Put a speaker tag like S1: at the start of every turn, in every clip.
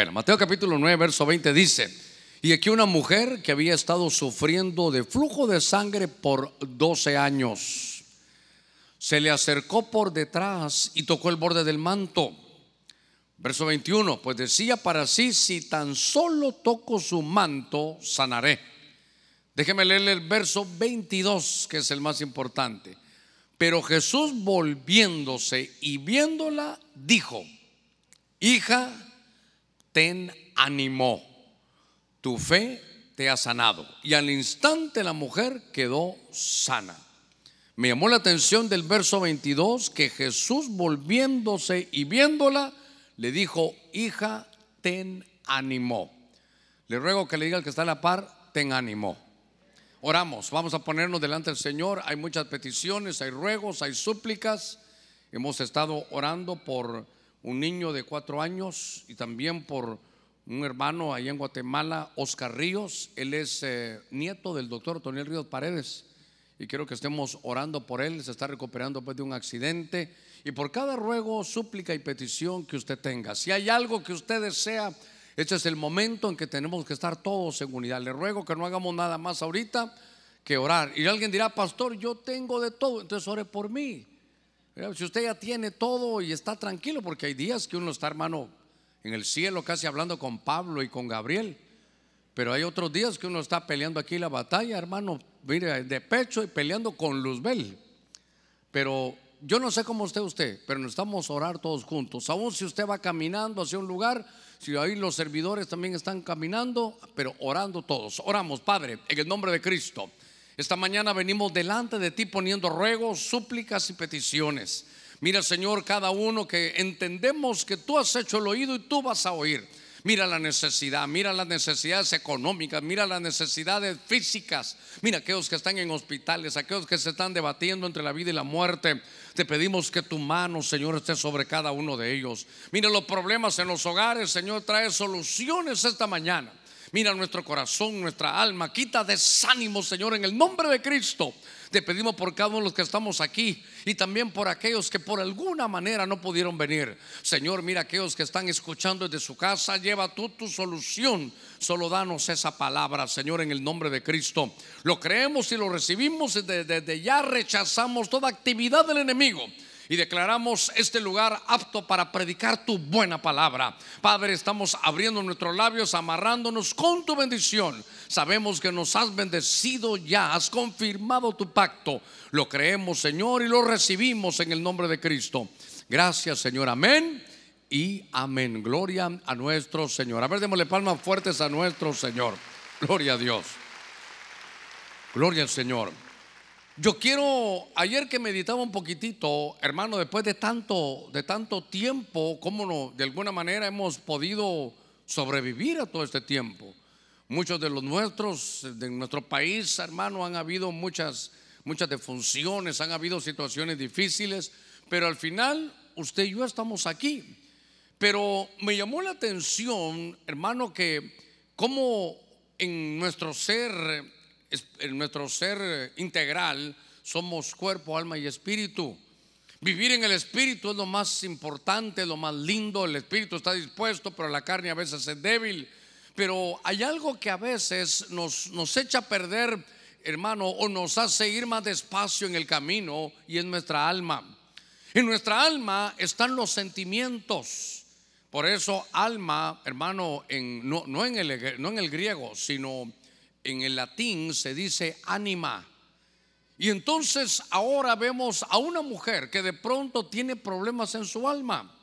S1: Bueno, Mateo capítulo 9, verso 20 dice, y aquí una mujer que había estado sufriendo de flujo de sangre por 12 años, se le acercó por detrás y tocó el borde del manto. Verso 21, pues decía para sí, si tan solo toco su manto, sanaré. Déjeme leerle el verso 22, que es el más importante. Pero Jesús volviéndose y viéndola, dijo, hija, ten ánimo, tu fe te ha sanado. Y al instante la mujer quedó sana. Me llamó la atención del verso 22 que Jesús volviéndose y viéndola, le dijo, hija, ten ánimo. Le ruego que le diga al que está a la par, ten ánimo. Oramos, vamos a ponernos delante del Señor. Hay muchas peticiones, hay ruegos, hay súplicas. Hemos estado orando por un niño de cuatro años y también por un hermano allá en Guatemala, Oscar Ríos. Él es eh, nieto del doctor Toniel Ríos Paredes y quiero que estemos orando por él. Se está recuperando después de un accidente y por cada ruego, súplica y petición que usted tenga. Si hay algo que usted desea, este es el momento en que tenemos que estar todos en unidad. Le ruego que no hagamos nada más ahorita que orar. Y alguien dirá, pastor, yo tengo de todo, entonces ore por mí. Si usted ya tiene todo y está tranquilo, porque hay días que uno está, hermano, en el cielo casi hablando con Pablo y con Gabriel. Pero hay otros días que uno está peleando aquí la batalla, hermano, mire, de pecho y peleando con Luzbel. Pero yo no sé cómo esté usted, pero necesitamos orar todos juntos. Aún si usted va caminando hacia un lugar, si ahí los servidores también están caminando, pero orando todos. Oramos, Padre, en el nombre de Cristo. Esta mañana venimos delante de ti poniendo ruegos, súplicas y peticiones. Mira, Señor, cada uno que entendemos que tú has hecho el oído y tú vas a oír. Mira la necesidad, mira las necesidades económicas, mira las necesidades físicas. Mira aquellos que están en hospitales, aquellos que se están debatiendo entre la vida y la muerte. Te pedimos que tu mano, Señor, esté sobre cada uno de ellos. Mira los problemas en los hogares, Señor, trae soluciones esta mañana. Mira nuestro corazón, nuestra alma. Quita desánimo, Señor, en el nombre de Cristo. Te pedimos por cada uno de los que estamos aquí y también por aquellos que por alguna manera no pudieron venir. Señor, mira aquellos que están escuchando desde su casa. Lleva tú tu solución. Solo danos esa palabra, Señor, en el nombre de Cristo. Lo creemos y lo recibimos. Desde ya rechazamos toda actividad del enemigo y declaramos este lugar apto para predicar tu buena palabra. Padre, estamos abriendo nuestros labios, amarrándonos con tu bendición. Sabemos que nos has bendecido ya, has confirmado tu pacto. Lo creemos, Señor, y lo recibimos en el nombre de Cristo. Gracias, Señor. Amén y amén. Gloria a nuestro Señor. A ver, démosle palmas fuertes a nuestro Señor. Gloria a Dios. Gloria al Señor. Yo quiero, ayer que meditaba un poquitito, hermano, después de tanto, de tanto tiempo, cómo no, de alguna manera hemos podido sobrevivir a todo este tiempo. Muchos de los nuestros, de nuestro país, hermano, han habido muchas, muchas defunciones, han habido situaciones difíciles, pero al final usted y yo estamos aquí. Pero me llamó la atención, hermano, que como en nuestro ser en nuestro ser integral somos cuerpo, alma y espíritu. Vivir en el espíritu es lo más importante, lo más lindo. El espíritu está dispuesto, pero la carne a veces es débil. Pero hay algo que a veces nos, nos echa a perder, hermano, o nos hace ir más despacio en el camino y es nuestra alma. En nuestra alma están los sentimientos. Por eso alma, hermano, no, no, en el, no en el griego, sino en el latín se dice anima. Y entonces ahora vemos a una mujer que de pronto tiene problemas en su alma.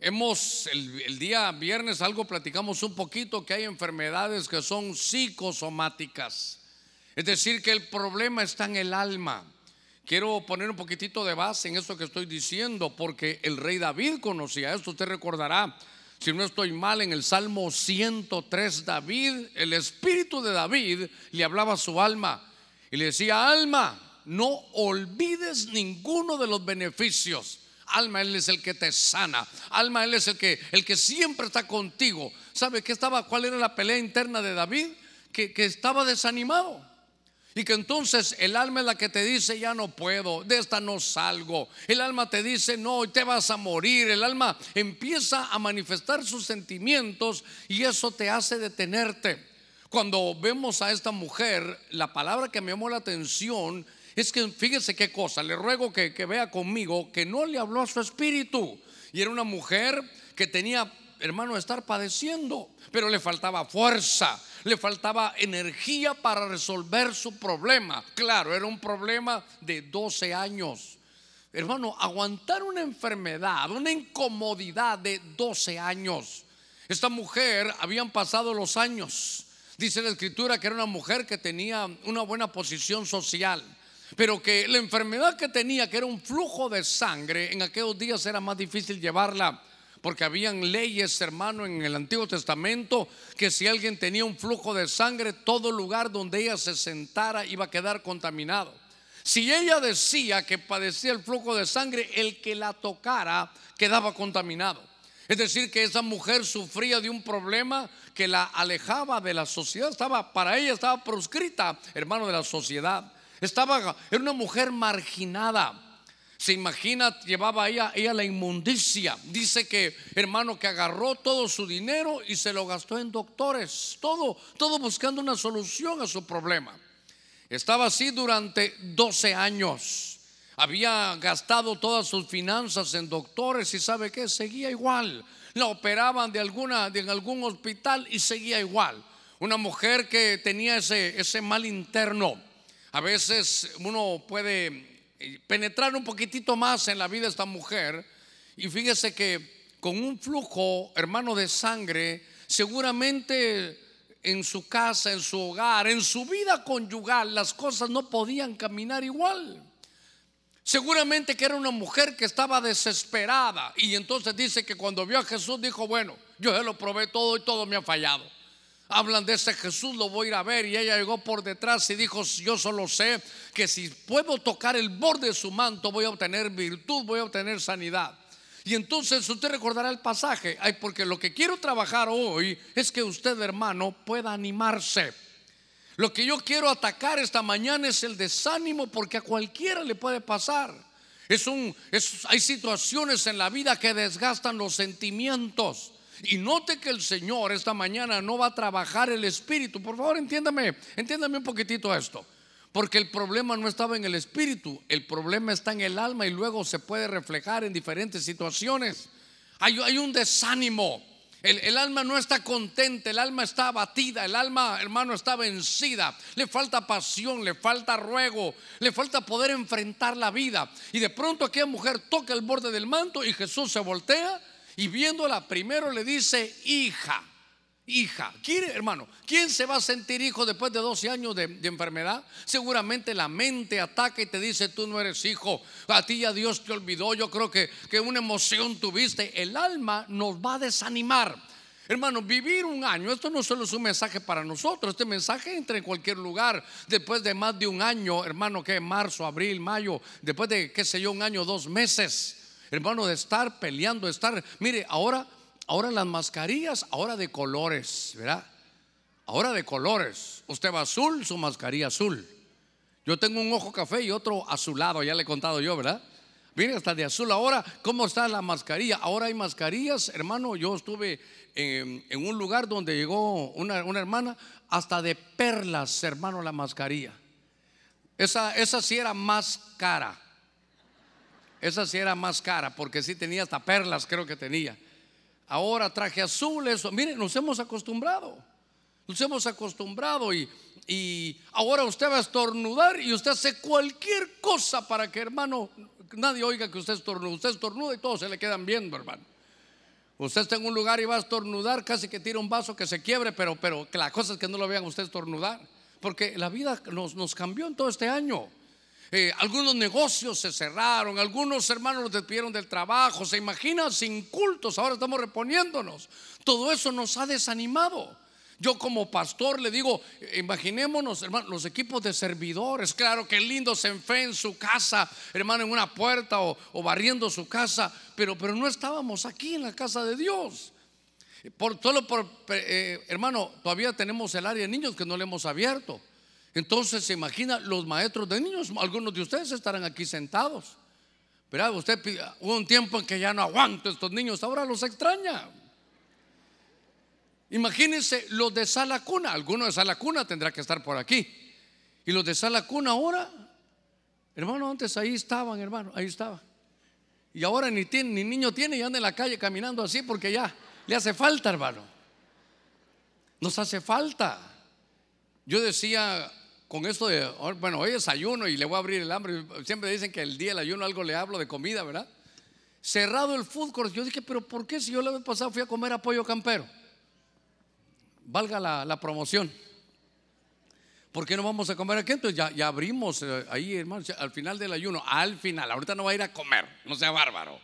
S1: Hemos, el, día viernes algo platicamos un poquito que hay enfermedades que son psicosomáticas. Es decir, que el problema está en el alma. Quiero poner un poquitito de base en esto que estoy diciendo, porque el rey David conocía esto. Usted recordará si no estoy mal, en el Salmo 103, David, el espíritu de David le hablaba a su alma y le decía, alma, no olvides ninguno de los beneficios. Alma, Él es el que te sana. Alma, Él es el que, el que siempre está contigo. ¿Sabe qué estaba? ¿Cuál era la pelea interna de David? Que, que estaba desanimado. Y que entonces el alma es la que te dice, ya no puedo, de esta no salgo. El alma te dice, no, te vas a morir. El alma empieza a manifestar sus sentimientos y eso te hace detenerte. Cuando vemos a esta mujer, la palabra que me llamó la atención es que fíjese qué cosa, le ruego que, que vea conmigo que no le habló a su espíritu. Y era una mujer que tenía hermano, estar padeciendo, pero le faltaba fuerza, le faltaba energía para resolver su problema. Claro, era un problema de 12 años. Hermano, aguantar una enfermedad, una incomodidad de 12 años. Esta mujer habían pasado los años. Dice la escritura que era una mujer que tenía una buena posición social, pero que la enfermedad que tenía, que era un flujo de sangre, en aquellos días era más difícil llevarla porque habían leyes, hermano, en el Antiguo Testamento, que si alguien tenía un flujo de sangre, todo lugar donde ella se sentara iba a quedar contaminado. Si ella decía que padecía el flujo de sangre, el que la tocara quedaba contaminado. Es decir, que esa mujer sufría de un problema que la alejaba de la sociedad, estaba para ella estaba proscrita, hermano de la sociedad. Estaba era una mujer marginada. Se imagina, llevaba ella, ella la inmundicia. Dice que, hermano, que agarró todo su dinero y se lo gastó en doctores. Todo, todo buscando una solución a su problema. Estaba así durante 12 años. Había gastado todas sus finanzas en doctores y sabe que seguía igual. La operaban de alguna de algún hospital y seguía igual. Una mujer que tenía ese, ese mal interno. A veces uno puede penetrar un poquitito más en la vida de esta mujer y fíjese que con un flujo, hermano, de sangre, seguramente en su casa, en su hogar, en su vida conyugal, las cosas no podían caminar igual. Seguramente que era una mujer que estaba desesperada y entonces dice que cuando vio a Jesús dijo, bueno, yo se lo probé todo y todo me ha fallado hablan de ese Jesús, lo voy a ir a ver. Y ella llegó por detrás y dijo, yo solo sé que si puedo tocar el borde de su manto voy a obtener virtud, voy a obtener sanidad. Y entonces usted recordará el pasaje, ay, porque lo que quiero trabajar hoy es que usted, hermano, pueda animarse. Lo que yo quiero atacar esta mañana es el desánimo porque a cualquiera le puede pasar. Es un, hay situaciones en la vida que desgastan los sentimientos. Y note que el Señor esta mañana no va a trabajar el espíritu. Por favor, entiéndame, entiéndame un poquitito esto. Porque el problema no estaba en el espíritu, el problema está en el alma y luego se puede reflejar en diferentes situaciones. Hay, un desánimo. El, el, alma no está contenta, el alma está abatida, el alma, hermano, está vencida. Le falta pasión, le falta ruego, le falta poder enfrentar la vida. Y de pronto aquella mujer toca el borde del manto y Jesús se voltea y viéndola primero le dice, hija, hija. ¿Quiere, hermano? ¿Quién se va a sentir hijo después de 12 años de, enfermedad? Seguramente la mente ataca y te dice, tú no eres hijo. A ti ya Dios te olvidó. Yo creo que, que una emoción tuviste. El alma nos va a desanimar. Hermano, vivir un año, esto no solo es un mensaje para nosotros, este mensaje entra en cualquier lugar después de más de un año, hermano, que marzo, abril, mayo, después de, qué sé yo, un año, dos meses hermano, de estar peleando, estar, mire, ahora, ahora las mascarillas, ahora de colores, ¿verdad? Ahora de colores. Usted va azul, su mascarilla azul. Yo tengo un ojo café y otro azulado, ya le he contado yo, ¿verdad? Mire, hasta de azul. Ahora, ¿cómo está la mascarilla? Ahora hay mascarillas, hermano. Yo estuve en, un lugar donde llegó una, una, hermana, hasta de perlas, hermano, la mascarilla. Esa, esa sí era más cara. Esa sí era más cara porque sí tenía hasta perlas, creo que tenía. Ahora traje azul, eso. Miren, nos hemos acostumbrado. Nos hemos acostumbrado y, y ahora usted va a estornudar y usted hace cualquier cosa para que, hermano, nadie oiga que usted estornuda. Usted estornuda y todos se le quedan viendo, hermano. Usted está en un lugar y va a estornudar, casi que tira un vaso que se quiebre, pero, pero la cosa es que no lo vean usted estornudar. Porque la vida nos, nos cambió en todo este año. Eh, algunos negocios se cerraron, algunos hermanos los despidieron del trabajo, se imagina sin cultos, ahora estamos reponiéndonos. Todo eso nos ha desanimado. Yo como pastor le digo, imaginémonos, hermano, los equipos de servidores, claro que lindo se enfé en su casa, hermano, en una puerta o, barriendo su casa, pero, pero no estábamos aquí en la casa de Dios. Por, solo por, eh, hermano, todavía tenemos el área de niños que no le hemos abierto. Entonces se imagina los maestros de niños, algunos de ustedes estarán aquí sentados. Pero usted hubo un tiempo en que ya no aguanto estos niños, ahora los extraña. Imagínense los de sala cuna, alguno de sala cuna tendrá que estar por aquí. Y los de sala cuna ahora, hermano, antes ahí estaban, hermano, ahí estaba. Y ahora ni, tiene, ni niño tiene y anda en la calle caminando así porque ya le hace falta, hermano. Nos hace falta. Yo decía con esto de, bueno, hoy es ayuno y le voy a abrir el hambre. Siempre dicen que el día del ayuno algo le hablo de comida, ¿verdad? Cerrado el food court. Yo dije, pero ¿por qué si yo la vez pasada fui a comer a pollo campero? Valga la, promoción. ¿Por qué no vamos a comer aquí? Entonces ya, ya abrimos eh, ahí, hermano, al final del ayuno, al final, ahorita no va a ir a comer, no sea bárbaro.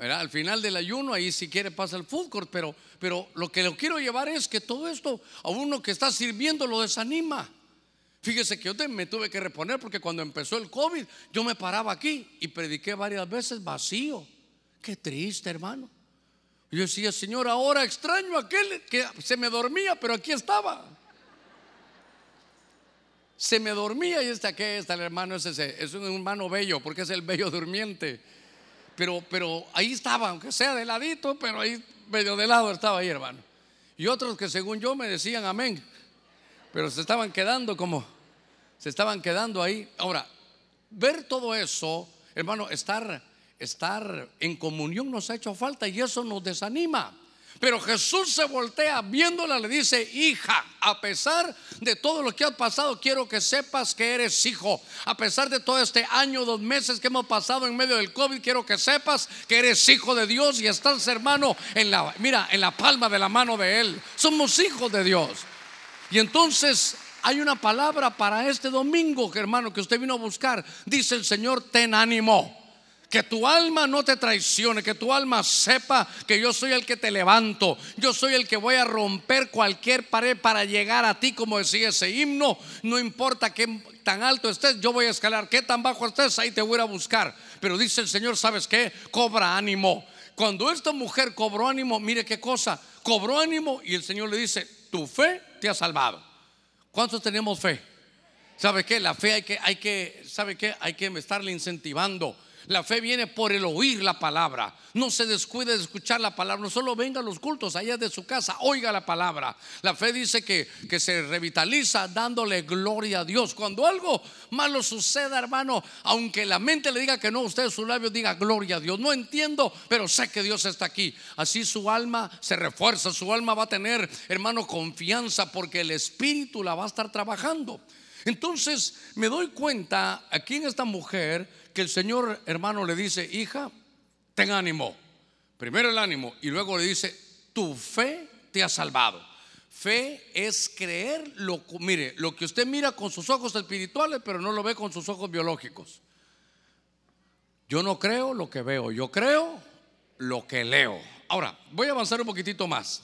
S1: Al final del ayuno, ahí si quiere pasa el food court, pero, pero lo que lo quiero llevar es que todo esto a uno que está sirviendo lo desanima. Fíjese que yo me tuve que reponer porque cuando empezó el COVID yo me paraba aquí y prediqué varias veces vacío. Qué triste, hermano. Yo decía, Señor, ahora extraño aquel que se me dormía, pero aquí estaba. Se me dormía y está aquí está el hermano, es, ese, es un hermano bello, porque es el bello durmiente. Pero, pero ahí estaba, aunque sea de ladito, pero ahí medio de lado estaba ahí, hermano. Y otros que según yo me decían amén pero se estaban quedando como, se estaban quedando ahí. Ahora, ver todo eso, hermano, estar, estar en comunión nos ha hecho falta y eso nos desanima. Pero Jesús se voltea viéndola, le dice, hija, a pesar de todo lo que ha pasado, quiero que sepas que eres hijo. A pesar de todo este año, dos meses que hemos pasado en medio del COVID, quiero que sepas que eres hijo de Dios y estás, hermano, en la, mira, en la palma de la mano de Él. Somos hijos de Dios. Y entonces hay una palabra para este domingo, hermano, que usted vino a buscar. Dice el Señor, ten ánimo. Que tu alma no te traicione, que tu alma sepa que yo soy el que te levanto, yo soy el que voy a romper cualquier pared para llegar a ti, como decía ese himno. No importa qué tan alto estés, yo voy a escalar, qué tan bajo estés, ahí te voy a buscar. Pero dice el Señor, ¿sabes qué? Cobra ánimo. Cuando esta mujer cobró ánimo, mire qué cosa, cobró ánimo y el Señor le dice, tu fe te ha salvado. ¿Cuántos tenemos fe? ¿Sabe qué? La fe hay que, hay que, ¿sabe qué? Hay que estarle incentivando. La fe viene por el oír la palabra. No se descuide de escuchar la palabra. No solo venga a los cultos allá de su casa, oiga la palabra. La fe dice que, que se revitaliza dándole gloria a Dios. Cuando algo malo suceda, hermano, aunque la mente le diga que no, usted su labio diga gloria a Dios. No entiendo, pero sé que Dios está aquí. Así su alma se refuerza, su alma va a tener, hermano, confianza porque el Espíritu la va a estar trabajando. Entonces me doy cuenta aquí en esta mujer que el Señor hermano le dice, hija, ten ánimo. Primero el ánimo y luego le dice, tu fe te ha salvado. Fe es creer lo, mire, lo que usted mira con sus ojos espirituales, pero no lo ve con sus ojos biológicos. Yo no creo lo que veo, yo creo lo que leo. Ahora, voy a avanzar un poquitito más.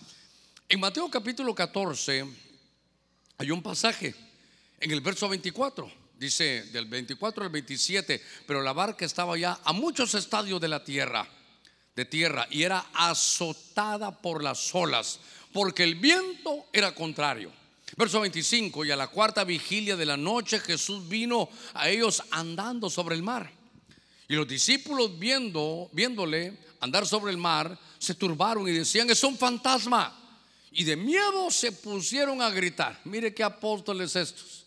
S1: En Mateo capítulo 14 hay un pasaje en el verso 24, dice del 24 al 27, pero la barca estaba ya a muchos estadios de la tierra, de tierra, y era azotada por las olas, porque el viento era contrario. Verso 25, y a la cuarta vigilia de la noche Jesús vino a ellos andando sobre el mar. Y los discípulos viendo, viéndole andar sobre el mar, se turbaron y decían, es un fantasma. Y de miedo se pusieron a gritar. Mire qué apóstoles estos.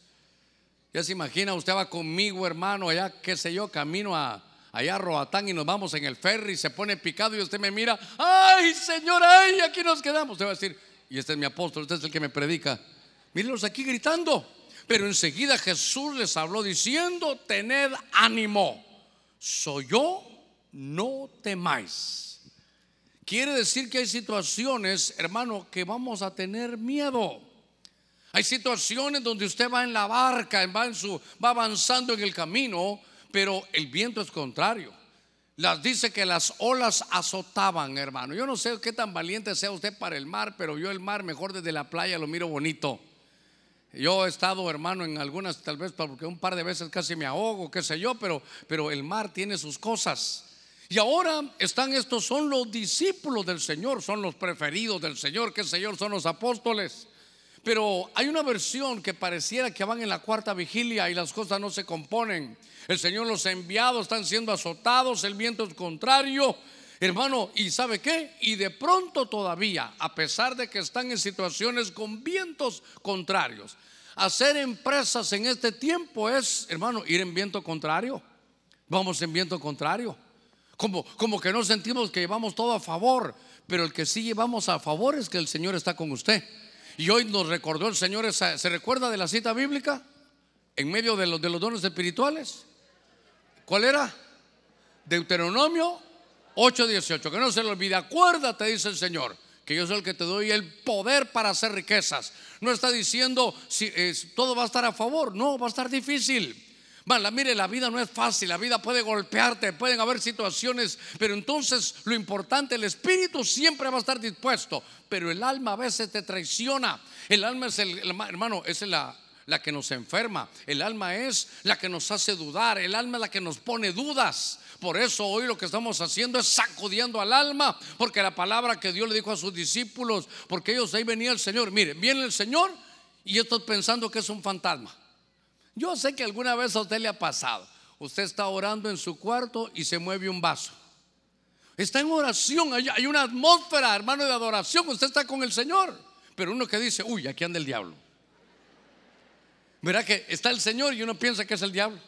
S1: Ya se imagina, usted va conmigo, hermano, allá, qué sé yo, camino a, allá a Roatán y nos vamos en el ferry, se pone picado y usted me mira, ay, Señor, ay, aquí nos quedamos. Usted va a decir, y este es mi apóstol, este es el que me predica. Mírenlos aquí gritando. Pero enseguida Jesús les habló diciendo, tened ánimo, soy yo, no temáis. Quiere decir que hay situaciones, hermano, que vamos a tener miedo. Hay situaciones donde usted va en la barca, va, va avanzando en el camino, pero el viento es contrario. Las dice que las olas azotaban, hermano. Yo no sé qué tan valiente sea usted para el mar, pero yo el mar mejor desde la playa lo miro bonito. Yo he estado, hermano, en algunas, tal vez porque un par de veces casi me ahogo, qué sé yo, pero, pero el mar tiene sus cosas. Y ahora están estos, son los discípulos del Señor, son los preferidos del Señor, que el Señor son los apóstoles. Pero hay una versión que pareciera que van en la cuarta vigilia y las cosas no se componen. El Señor los ha enviado, están siendo azotados, el viento es contrario. Hermano, ¿y sabe qué? Y de pronto todavía, a pesar de que están en situaciones con vientos contrarios, hacer empresas en este tiempo es, hermano, ir en viento contrario. Vamos en viento contrario. Como, como que no sentimos que llevamos todo a favor, pero el que sí llevamos a favor es que el Señor está con usted. Y hoy nos recordó el Señor, ¿se recuerda de la cita bíblica? En medio de los, de los dones espirituales. ¿Cuál era? Deuteronomio 8:18. Que no se le olvide. Acuérdate, dice el Señor, que yo soy el que te doy el poder para hacer riquezas. No está diciendo si todo va a estar a favor. No, va a estar difícil. Mala, mire, la vida no es fácil, la vida puede golpearte, pueden haber situaciones, pero entonces lo importante, el espíritu siempre va a estar dispuesto, pero el alma a veces te traiciona. El alma es el, hermano, es la, la que nos enferma, el alma es la que nos hace dudar, el alma es la que nos pone dudas. Por eso hoy lo que estamos haciendo es sacudiendo al alma, porque la palabra que Dios le dijo a sus discípulos, porque ellos ahí venía el Señor, mire, viene el Señor y yo estoy pensando que es un fantasma. Yo sé que alguna vez a usted le ha pasado. Usted está orando en su cuarto y se mueve un vaso. Está en oración, hay, una atmósfera, hermano, de adoración. Usted está con el Señor. Pero uno que dice, uy, aquí anda el diablo. Verá que está el Señor y uno piensa que es el diablo.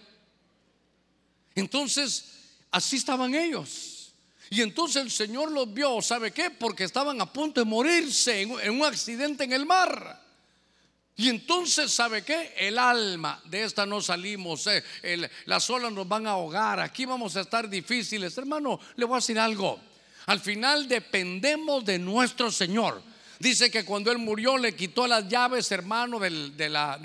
S1: Entonces, así estaban ellos. Y entonces el Señor los vio, ¿sabe qué? Porque estaban a punto de morirse en un accidente en el mar. Y entonces, ¿sabe qué? El alma, de esta no salimos, eh, las olas nos van a ahogar, aquí vamos a estar difíciles. Hermano, le voy a decir algo. Al final dependemos de nuestro Señor. Dice que cuando Él murió le quitó las llaves, hermano, de la,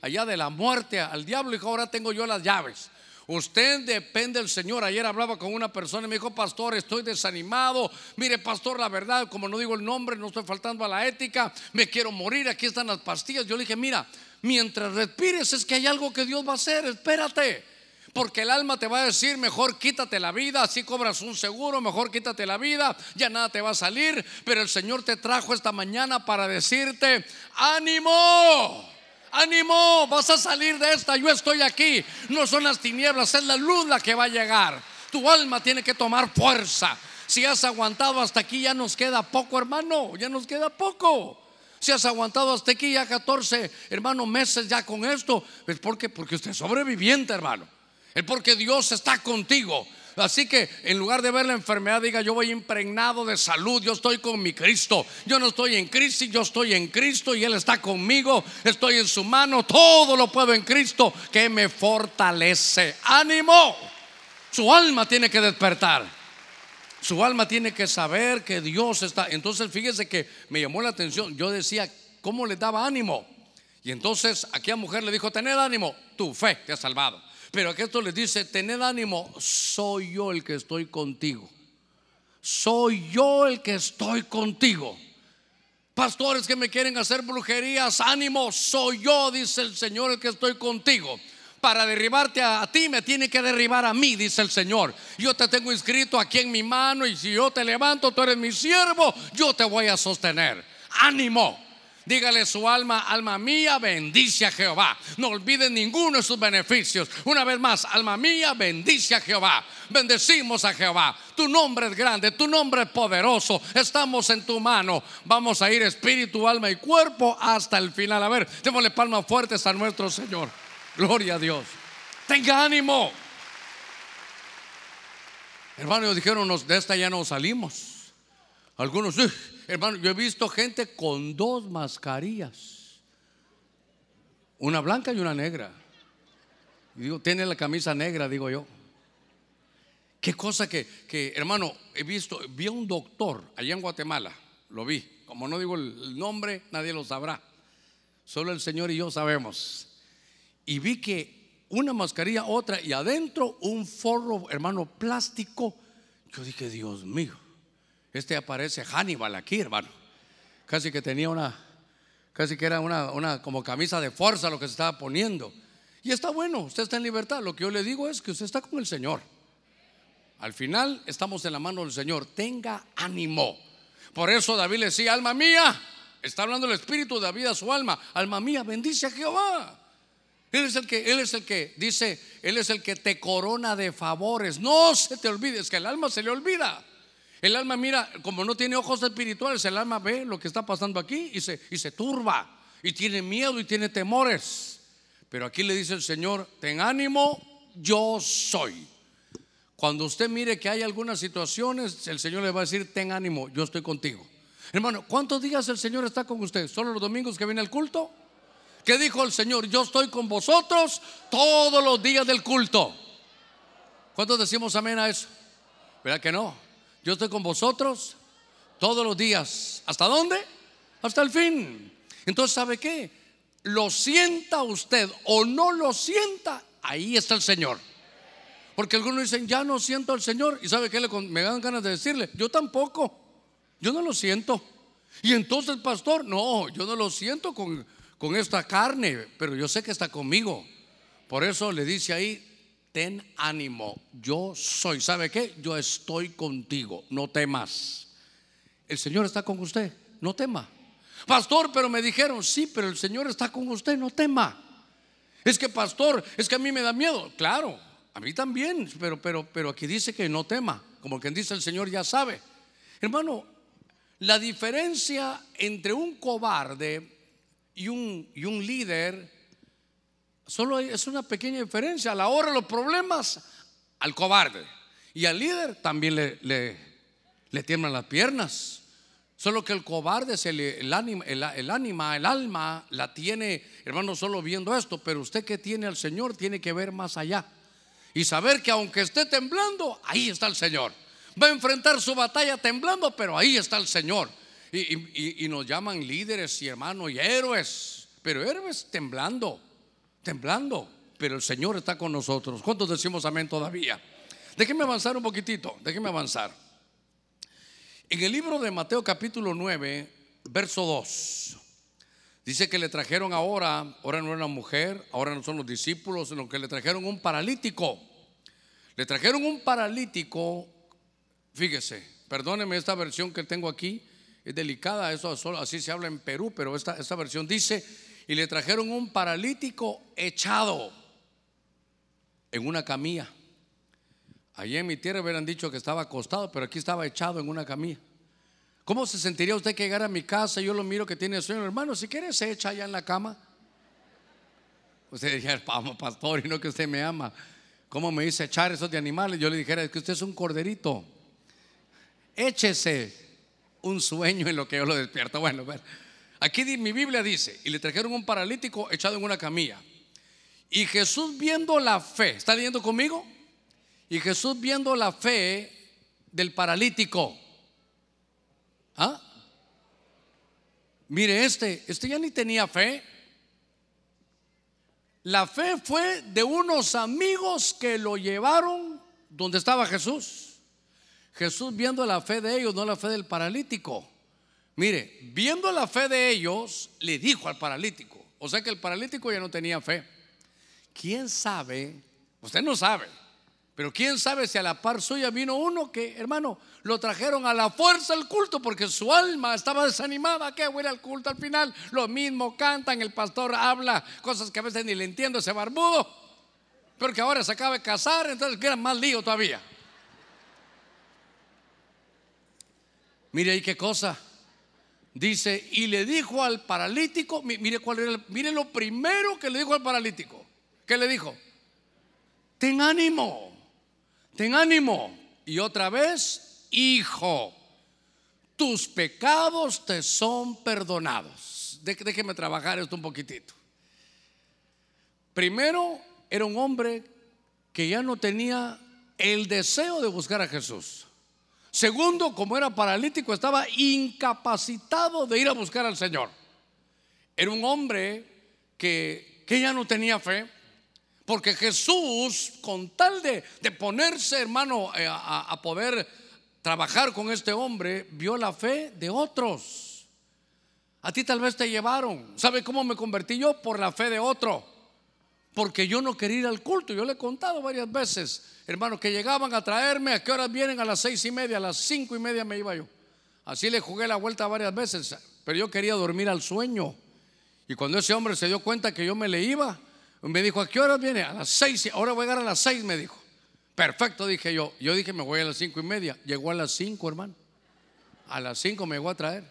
S1: allá de la muerte al diablo. Y dijo, ahora tengo yo las llaves. Usted depende del Señor. Ayer hablaba con una persona y me dijo, pastor, estoy desanimado. Mire, pastor, la verdad, como no digo el nombre, no estoy faltando a la ética, me quiero morir, aquí están las pastillas. Yo le dije, mira, mientras respires es que hay algo que Dios va a hacer, espérate. Porque el alma te va a decir, mejor quítate la vida, así cobras un seguro, mejor quítate la vida, ya nada te va a salir. Pero el Señor te trajo esta mañana para decirte, ánimo ánimo, vas a salir de esta, yo estoy aquí. No son las tinieblas, es la luz la que va a llegar. Tu alma tiene que tomar fuerza. Si has aguantado hasta aquí, ya nos queda poco, hermano, ya nos queda poco. Si has aguantado hasta aquí ya 14, hermano, meses ya con esto, es porque, porque usted es sobreviviente, hermano. Es porque Dios está contigo. Así que en lugar de ver la enfermedad, diga yo voy impregnado de salud, yo estoy con mi Cristo. Yo no estoy en crisis, yo estoy en Cristo y Él está conmigo. Estoy en su mano, todo lo puedo en Cristo que me fortalece. Ánimo. Su alma tiene que despertar. Su alma tiene que saber que Dios está. Entonces fíjese que me llamó la atención. Yo decía, ¿cómo le daba ánimo? Y entonces aquella mujer le dijo, tened ánimo, tu fe te ha salvado. Pero que esto les dice, tened ánimo, soy yo el que estoy contigo. Soy yo el que estoy contigo. Pastores que me quieren hacer brujerías, ánimo, soy yo, dice el Señor, el que estoy contigo. Para derribarte a, ti me tiene que derribar a mí, dice el Señor. Yo te tengo inscrito aquí en mi mano y si yo te levanto, tú eres mi siervo, yo te voy a sostener. Ánimo. Dígale su alma, alma mía, bendice a Jehová. No olvide ninguno de sus beneficios. Una vez más, alma mía, bendice a Jehová. Bendecimos a Jehová. Tu nombre es grande, tu nombre es poderoso. Estamos en tu mano. Vamos a ir espíritu, alma y cuerpo hasta el final. A ver, démosle palmas fuertes a nuestro Señor. Gloria a Dios. Tenga ánimo. Hermanos, dijeron, de esta ya no salimos. Algunos, hermano, yo he visto gente con dos mascarillas. Una blanca y una negra. Y digo, tiene la camisa negra, digo yo. Qué cosa que, que, hermano, he visto, vi a un doctor allá en Guatemala, lo vi. Como no digo el nombre, nadie lo sabrá. Solo el Señor y yo sabemos. Y vi que una mascarilla, otra, y adentro un forro, hermano, plástico. Yo dije, Dios mío. Este aparece Hannibal aquí, hermano. Casi que tenía una, casi que era una, una como camisa de fuerza lo que se estaba poniendo. Y está bueno, usted está en libertad. Lo que yo le digo es que usted está con el Señor. Al final estamos en la mano del Señor. Tenga ánimo. Por eso David le decía, alma mía, Está hablando el Espíritu de vida a su alma. Alma mía, bendice a Jehová. Él es el que, Él es el que dice, Él es el que te corona de favores. No se te olvides que el alma se le olvida. El alma mira, como no tiene ojos espirituales, el alma ve lo que está pasando aquí y se, y se turba. Y tiene miedo y tiene temores. Pero aquí le dice el Señor, ten ánimo, yo soy. Cuando usted mire que hay algunas situaciones, el Señor le va a decir, ten ánimo, yo estoy contigo. Hermano, ¿cuántos días el Señor está con usted? ¿Solo los domingos que viene el culto? ¿Qué dijo el Señor? Yo estoy con vosotros todos los días del culto. ¿Cuántos decimos amén a eso? ¿Verdad que no? Yo estoy con vosotros todos los días. ¿Hasta dónde? Hasta el fin. Entonces, ¿sabe qué? Lo sienta usted o no lo sienta, ahí está el Señor. Porque algunos dicen, ya no siento al Señor. ¿Y sabe qué? Me dan ganas de decirle, yo tampoco. Yo no lo siento. Y entonces, pastor, no, yo no lo siento con, con esta carne, pero yo sé que está conmigo. Por eso le dice ahí, ten ánimo, yo soy. ¿Sabe qué? Yo estoy contigo, no temas. El Señor está con usted, no tema. Pastor, pero me dijeron, sí, pero el Señor está con usted, no tema. Es que, pastor, es que a mí me da miedo. Claro, a mí también, pero, pero, pero aquí dice que no tema. Como quien dice el Señor ya sabe. Hermano, la diferencia entre un cobarde y un, y un líder, solo es una pequeña diferencia. A la hora de los problemas, al cobarde. Y al líder también le, le, le tiemblan las piernas. Solo que el cobarde, se le, el, ánima, el, el, ánima, el alma, la tiene, hermano, solo viendo esto. Pero usted que tiene al Señor tiene que ver más allá. Y saber que aunque esté temblando, ahí está el Señor. Va a enfrentar su batalla temblando, pero ahí está el Señor. Y, nos llaman líderes y hermanos y héroes, pero héroes temblando, temblando, pero el Señor está con nosotros. ¿Cuántos decimos amén todavía? Déjenme avanzar un poquitito, déjenme avanzar. En el libro de Mateo capítulo 9, verso 2, dice que le trajeron ahora, ahora no era una mujer, ahora no son los discípulos, sino que le trajeron un paralítico. Le trajeron un paralítico, fíjese, perdóneme esta versión que tengo aquí, es delicada, eso así se habla en Perú, pero esta, esta versión dice, y le trajeron un paralítico echado en una camilla. Allí en mi tierra hubieran dicho que estaba acostado, pero aquí estaba echado en una camilla. ¿Cómo se sentiría usted que llegara a mi casa y yo lo miro que tiene sueño? Hermano, si quiere se echa allá en la cama. Usted dijera, vamos, pastor, y no que usted me ama. ¿Cómo me dice echar esos de animales? Yo le dijera, es que usted es un corderito. Échese un sueño en lo que yo lo despierto. Bueno, aquí mi Biblia dice, y le trajeron un paralítico echado en una camilla. Y Jesús viendo la fe, ¿está leyendo conmigo? Y Jesús viendo la fe del paralítico. ¿Ah? Mire, este, este ya ni tenía fe. La fe fue de unos amigos que lo llevaron donde estaba Jesús. Jesús viendo la fe de ellos, no la fe del paralítico. Mire, viendo la fe de ellos, le dijo al paralítico. O sea que el paralítico ya no tenía fe. ¿Quién sabe? Usted no sabe. Pero quién sabe si a la par suya vino uno que, hermano, lo trajeron a la fuerza al culto porque su alma estaba desanimada. ¿Qué voy al culto al final? Lo mismo cantan, el pastor habla cosas que a veces ni le entiendo ese barbudo. Pero que ahora se acaba de casar, entonces queda más lío todavía. Mire ahí qué cosa. Dice, y le dijo al paralítico, mire cuál era, mire lo primero que le dijo al paralítico. ¿Qué le dijo? Ten ánimo, ten ánimo. Y otra vez, hijo, tus pecados te son perdonados. Déjeme trabajar esto un poquitito. Primero, era un hombre que ya no tenía el deseo de buscar a Jesús. Segundo, como era paralítico, estaba incapacitado de ir a buscar al Señor. Era un hombre que, que ya no tenía fe, porque Jesús, con tal de, de ponerse, hermano, eh, a, a poder trabajar con este hombre, vio la fe de otros. A ti tal vez te llevaron. ¿Sabe cómo me convertí yo? Por la fe de otro. Porque yo no quería ir al culto. Yo le he contado varias veces hermanos, que llegaban a traerme, ¿a qué horas vienen? A las seis y media, a las cinco y media me iba yo. Así le jugué la vuelta varias veces. pero yo quería dormir al sueño. Y cuando ese hombre se dio cuenta que yo me le iba, me dijo, ¿a qué hora viene? A las seis, ahora voy a llegar a las seis, me dijo. Perfecto, dije yo. Yo dije, me voy a las cinco y media. Llegó a las cinco, hermano. A las cinco me llegó a traer.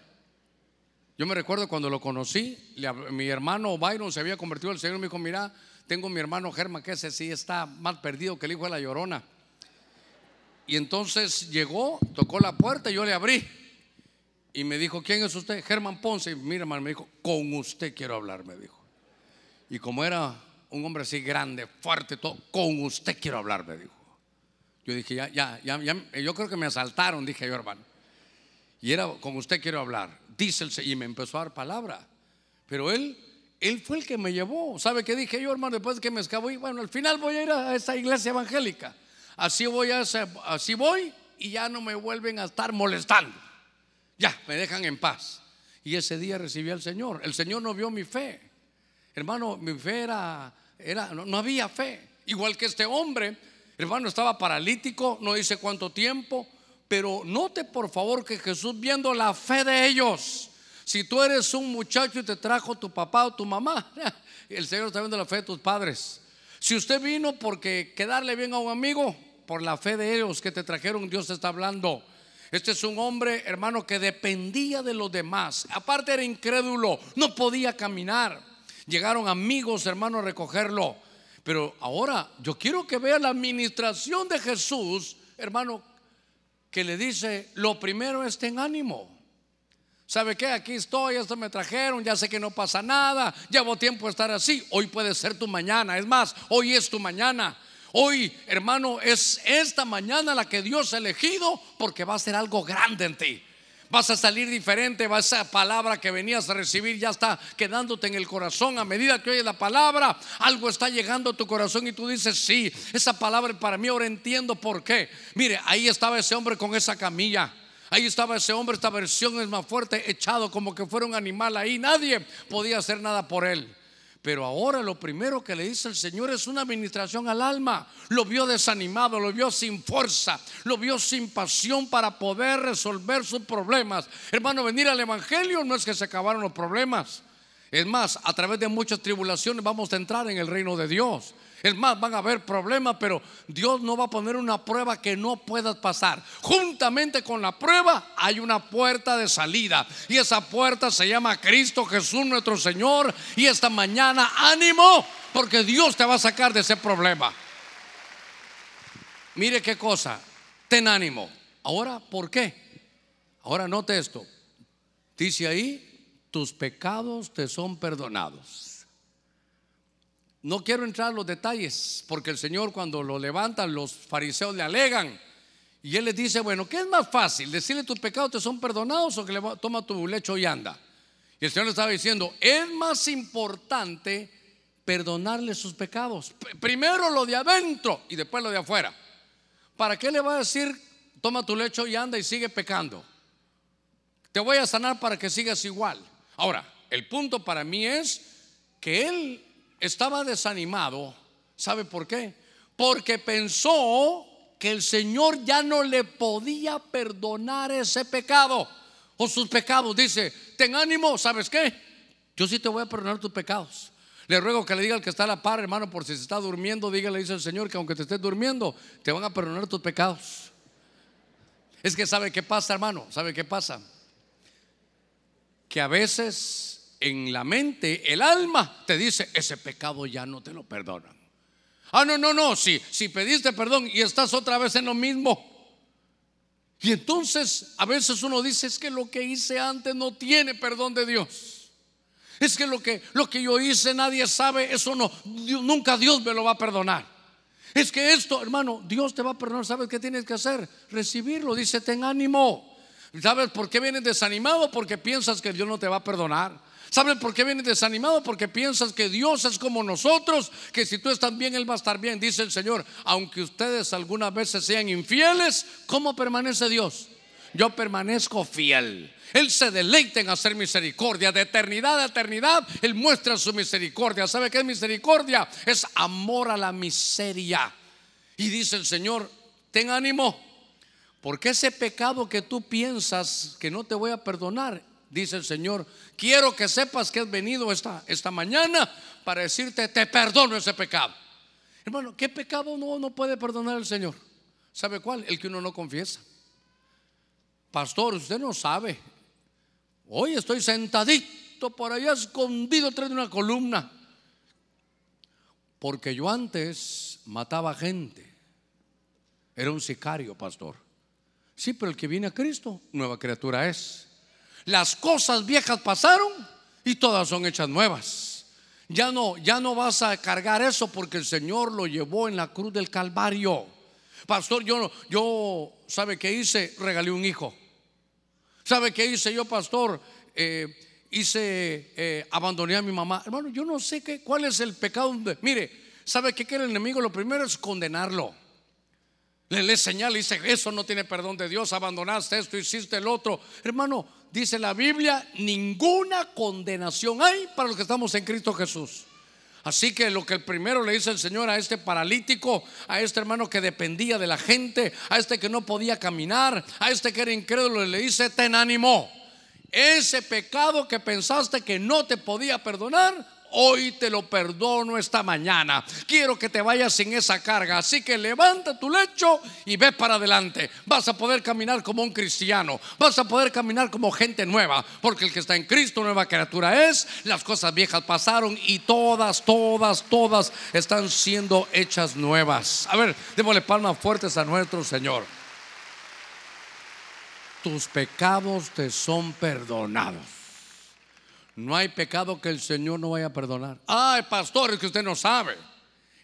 S1: Yo me recuerdo cuando lo conocí, mi hermano Byron se había convertido al Señor me dijo, mira, tengo mi hermano Germán, que ese sí está más perdido que el hijo de la llorona. Y entonces llegó, tocó la puerta y yo le abrí. Y me dijo, ¿quién es usted? Germán Ponce. Y mira, hermano, me dijo, con usted quiero hablar, me dijo. Y como era un hombre así grande, fuerte, todo, con usted quiero hablar, me dijo. Yo dije, ya, ya, ya, ya, yo creo que me asaltaron, dije yo, hermano. Y era, con usted quiero hablar. Dice el y me empezó a dar palabra. Pero él, él fue el que me llevó. ¿Sabe qué dije yo, hermano? Después de que me escapó, y bueno, al final voy a ir a esa iglesia evangélica. Así voy a así voy y ya no me vuelven a estar molestando. Ya, me dejan en paz. Y ese día recibí al Señor. El Señor no vio mi fe. Hermano, mi fe era, era no, había fe. Igual que este hombre, hermano, estaba paralítico, no dice cuánto tiempo, pero note por favor que Jesús viendo la fe de ellos, si tú eres un muchacho y te trajo tu papá o tu mamá, el Señor está viendo la fe de tus padres. Si usted vino porque quedarle bien a un amigo, por la fe de ellos que te trajeron, Dios está hablando. Este es un hombre, hermano, que dependía de los demás. Aparte era incrédulo, no podía caminar. Llegaron amigos, hermano, a recogerlo. Pero ahora yo quiero que vea la administración de Jesús, hermano, que le dice, lo primero es en ánimo. ¿Sabe qué? Aquí estoy, esto me trajeron, ya sé que no pasa nada, llevo tiempo de estar así. Hoy puede ser tu mañana, es más, hoy es tu mañana. Hoy, hermano, es esta mañana la que Dios ha elegido porque va a ser algo grande en ti. Vas a salir diferente, va esa palabra que venías a recibir ya está quedándote en el corazón. A medida que oyes la palabra, algo está llegando a tu corazón y tú dices, sí, esa palabra para mí ahora entiendo por qué. Mire, ahí estaba ese hombre con esa camilla. Ahí estaba ese hombre, esta versión es más fuerte, echado como que fuera un animal ahí. Nadie podía hacer nada por él. Pero ahora lo primero que le dice el Señor es una administración al alma. Lo vio desanimado, lo vio sin fuerza, lo vio sin pasión para poder resolver sus problemas. Hermano, venir al Evangelio no es que se acabaron los problemas. Es más, a través de muchas tribulaciones vamos a entrar en el reino de Dios. Es más, van a haber problemas, pero Dios no va a poner una prueba que no puedas pasar. Juntamente con la prueba hay una puerta de salida. Y esa puerta se llama Cristo Jesús nuestro Señor. Y esta mañana ánimo, porque Dios te va a sacar de ese problema. Mire qué cosa, ten ánimo. Ahora, ¿por qué? Ahora note esto. Dice ahí, tus pecados te son perdonados. No quiero entrar en los detalles, porque el Señor cuando lo levantan, los fariseos le alegan. Y Él les dice, bueno, ¿qué es más fácil? ¿Decirle tus pecados te son perdonados o que le toma tu lecho y anda? Y el Señor le estaba diciendo, es más importante perdonarle sus pecados. Primero lo de adentro y después lo de afuera. ¿Para qué le va a decir, toma tu lecho y anda y sigue pecando? Te voy a sanar para que sigas igual. Ahora, el punto para mí es que Él estaba desanimado. ¿Sabe por qué? Porque pensó que el Señor ya no le podía perdonar ese pecado o sus pecados. Dice, ten ánimo, ¿sabes qué? Yo sí te voy a perdonar tus pecados. Le ruego que le diga al que está a la par, hermano, por si se está durmiendo, dígale, dice el Señor, que aunque te estés durmiendo, te van a perdonar tus pecados. Es que sabe qué pasa, hermano, sabe qué pasa. Que a veces en la mente, el alma te dice, ese pecado ya no te lo perdonan. Ah, no, no, no, si, si pediste perdón y estás otra vez en lo mismo. Y entonces a veces uno dice, es que lo que hice antes no tiene perdón de Dios. Es que lo que, lo que yo hice nadie sabe, eso no, nunca Dios me lo va a perdonar. Es que esto, hermano, Dios te va a perdonar. ¿Sabes qué tienes que hacer? Recibirlo. Dice, ten ánimo. ¿Sabes por qué vienes desanimado? Porque piensas que Dios no te va a perdonar. ¿Saben por qué vienes desanimado? Porque piensas que Dios es como nosotros, que si tú estás bien, Él va a estar bien. Dice el Señor, aunque ustedes algunas veces sean infieles, ¿cómo permanece Dios? Yo permanezco fiel. Él se deleita en hacer misericordia. De eternidad a eternidad, Él muestra su misericordia. ¿Sabe qué es misericordia? Es amor a la miseria. Y dice el Señor, ten ánimo. Porque ese pecado que tú piensas que no te voy a perdonar, dice el Señor, quiero que sepas que has venido esta, esta mañana para decirte, te perdono ese pecado. Hermano, ¿qué pecado no, no puede perdonar el Señor? ¿Sabe cuál? El que uno no confiesa. Pastor, usted no sabe. Hoy estoy sentadito por allá escondido detrás de una columna. Porque yo antes mataba gente. Era un sicario, pastor. Sí, pero el que viene a Cristo, nueva criatura es. Las cosas viejas pasaron y todas son hechas nuevas. Ya no, ya no vas a cargar eso porque el Señor lo llevó en la cruz del Calvario. Pastor, yo, yo, ¿sabe qué hice? Regalé un hijo. ¿Sabe qué hice yo, pastor? Eh, hice, eh, abandoné a mi mamá. Hermano, yo no sé qué, cuál es el pecado. Mire, ¿sabe qué quiere el enemigo? Lo primero es condenarlo. Le, le señala y dice, eso no tiene perdón de Dios, abandonaste esto, hiciste el otro. Hermano, dice la Biblia, ninguna condenación hay para los que estamos en Cristo Jesús. Así que lo que el primero le dice el Señor a este paralítico, a este hermano que dependía de la gente, a este que no podía caminar, a este que era incrédulo, le dice, ten ánimo. Ese pecado que pensaste que no te podía perdonar, hoy te lo perdono esta mañana. Quiero que te vayas sin esa carga. Así que levanta tu lecho y ve para adelante. Vas a poder caminar como un cristiano. Vas a poder caminar como gente nueva. Porque el que está en Cristo, nueva criatura es. Las cosas viejas pasaron y todas, todas, todas están siendo hechas nuevas. A ver, démosle palmas fuertes a nuestro Señor. Tus pecados te son perdonados. No hay pecado que el Señor no vaya a perdonar. Ay, pastor, es que usted no sabe.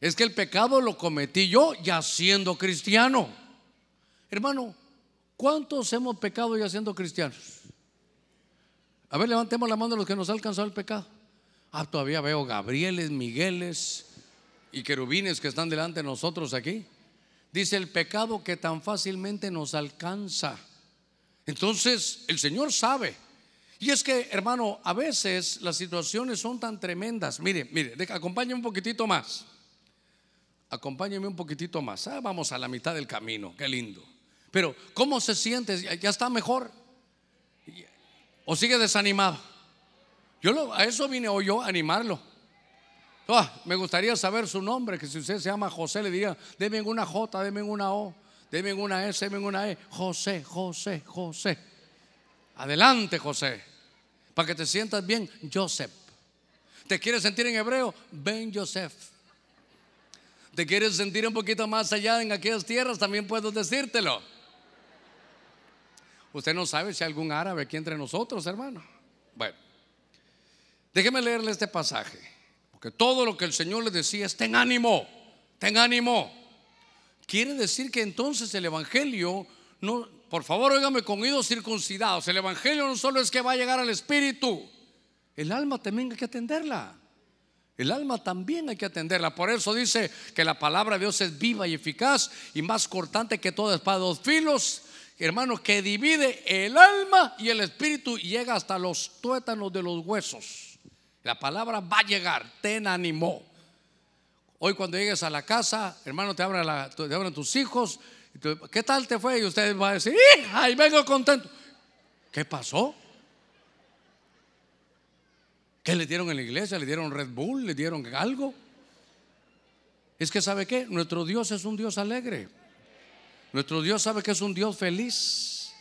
S1: Es que el pecado lo cometí yo ya siendo cristiano. Hermano, ¿cuántos hemos pecado ya siendo cristianos? A ver, levantemos la mano de los que nos ha alcanzado el pecado. Ah, todavía veo Gabrieles, Migueles y querubines que están delante de nosotros aquí. Dice el pecado que tan fácilmente nos alcanza. Entonces, el Señor sabe y es que, hermano, a veces las situaciones son tan tremendas. Mire, mire, acompáñeme un poquitito más. Acompáñeme un poquitito más. Ah, vamos a la mitad del camino, qué lindo. Pero, ¿cómo se siente? ¿Ya está mejor? ¿O sigue desanimado? Yo a eso vine hoy yo a animarlo. Ah, me gustaría saber su nombre, que si usted se llama José, le diría, deme una J, deme una O, deme una S, deme una E. José, José, José. Adelante, José. Para que te sientas bien, Joseph. ¿Te quieres sentir en hebreo? Ben Joseph. ¿Te quieres sentir un poquito más allá en aquellas tierras? También puedo decírtelo. Usted no sabe si hay algún árabe aquí entre nosotros, hermano. Bueno, déjeme leerle este pasaje. Porque todo lo que el Señor le decía es: ten ánimo, ten ánimo. Quiere decir que entonces el Evangelio no, por favor, óigame con oídos circuncidados. El Evangelio no solo es que va a llegar al Espíritu, el alma también hay que atenderla. El alma también hay que atenderla. Por eso dice que la palabra de Dios es viva y eficaz y más cortante que toda espada dos filos. Hermano, que divide el alma y el espíritu y llega hasta los tuétanos de los huesos. La palabra va a llegar, ten ánimo. Hoy cuando llegues a la casa, hermano, te abran, te abran tus hijos ¿Qué tal te fue? Y usted va a decir, ¡ay, vengo contento! ¿Qué pasó? ¿Qué le dieron en la iglesia? ¿Le dieron Red Bull? ¿Le dieron algo? Es que sabe qué? Nuestro Dios es un Dios alegre. Nuestro Dios sabe que es un Dios feliz.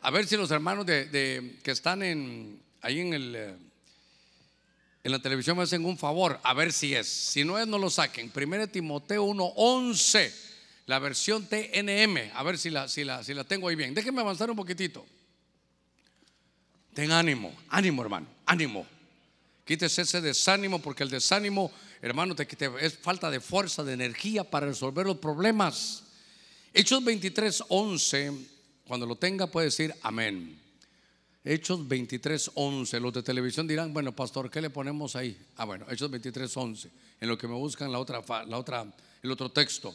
S1: A ver si los hermanos de, que están ahí en, el, eh, en la televisión me hacen un favor. A ver si es. Si no es, no lo saquen. 1 Timoteo 1:11 la versión TNM, a ver si la, si la, si la tengo ahí bien. Déjenme avanzar un poquitito. Ten ánimo, ánimo hermano, ánimo. Quítese ese desánimo porque el desánimo, hermano, te, es falta de fuerza, de energía para resolver los problemas. Hechos 23, 11, cuando lo tenga puede decir amén. Hechos 23, 11. Los de televisión dirán, bueno, pastor, ¿qué le ponemos ahí? Ah, bueno, Hechos 23, 11. En lo que me buscan la otra, la otra, el otro texto.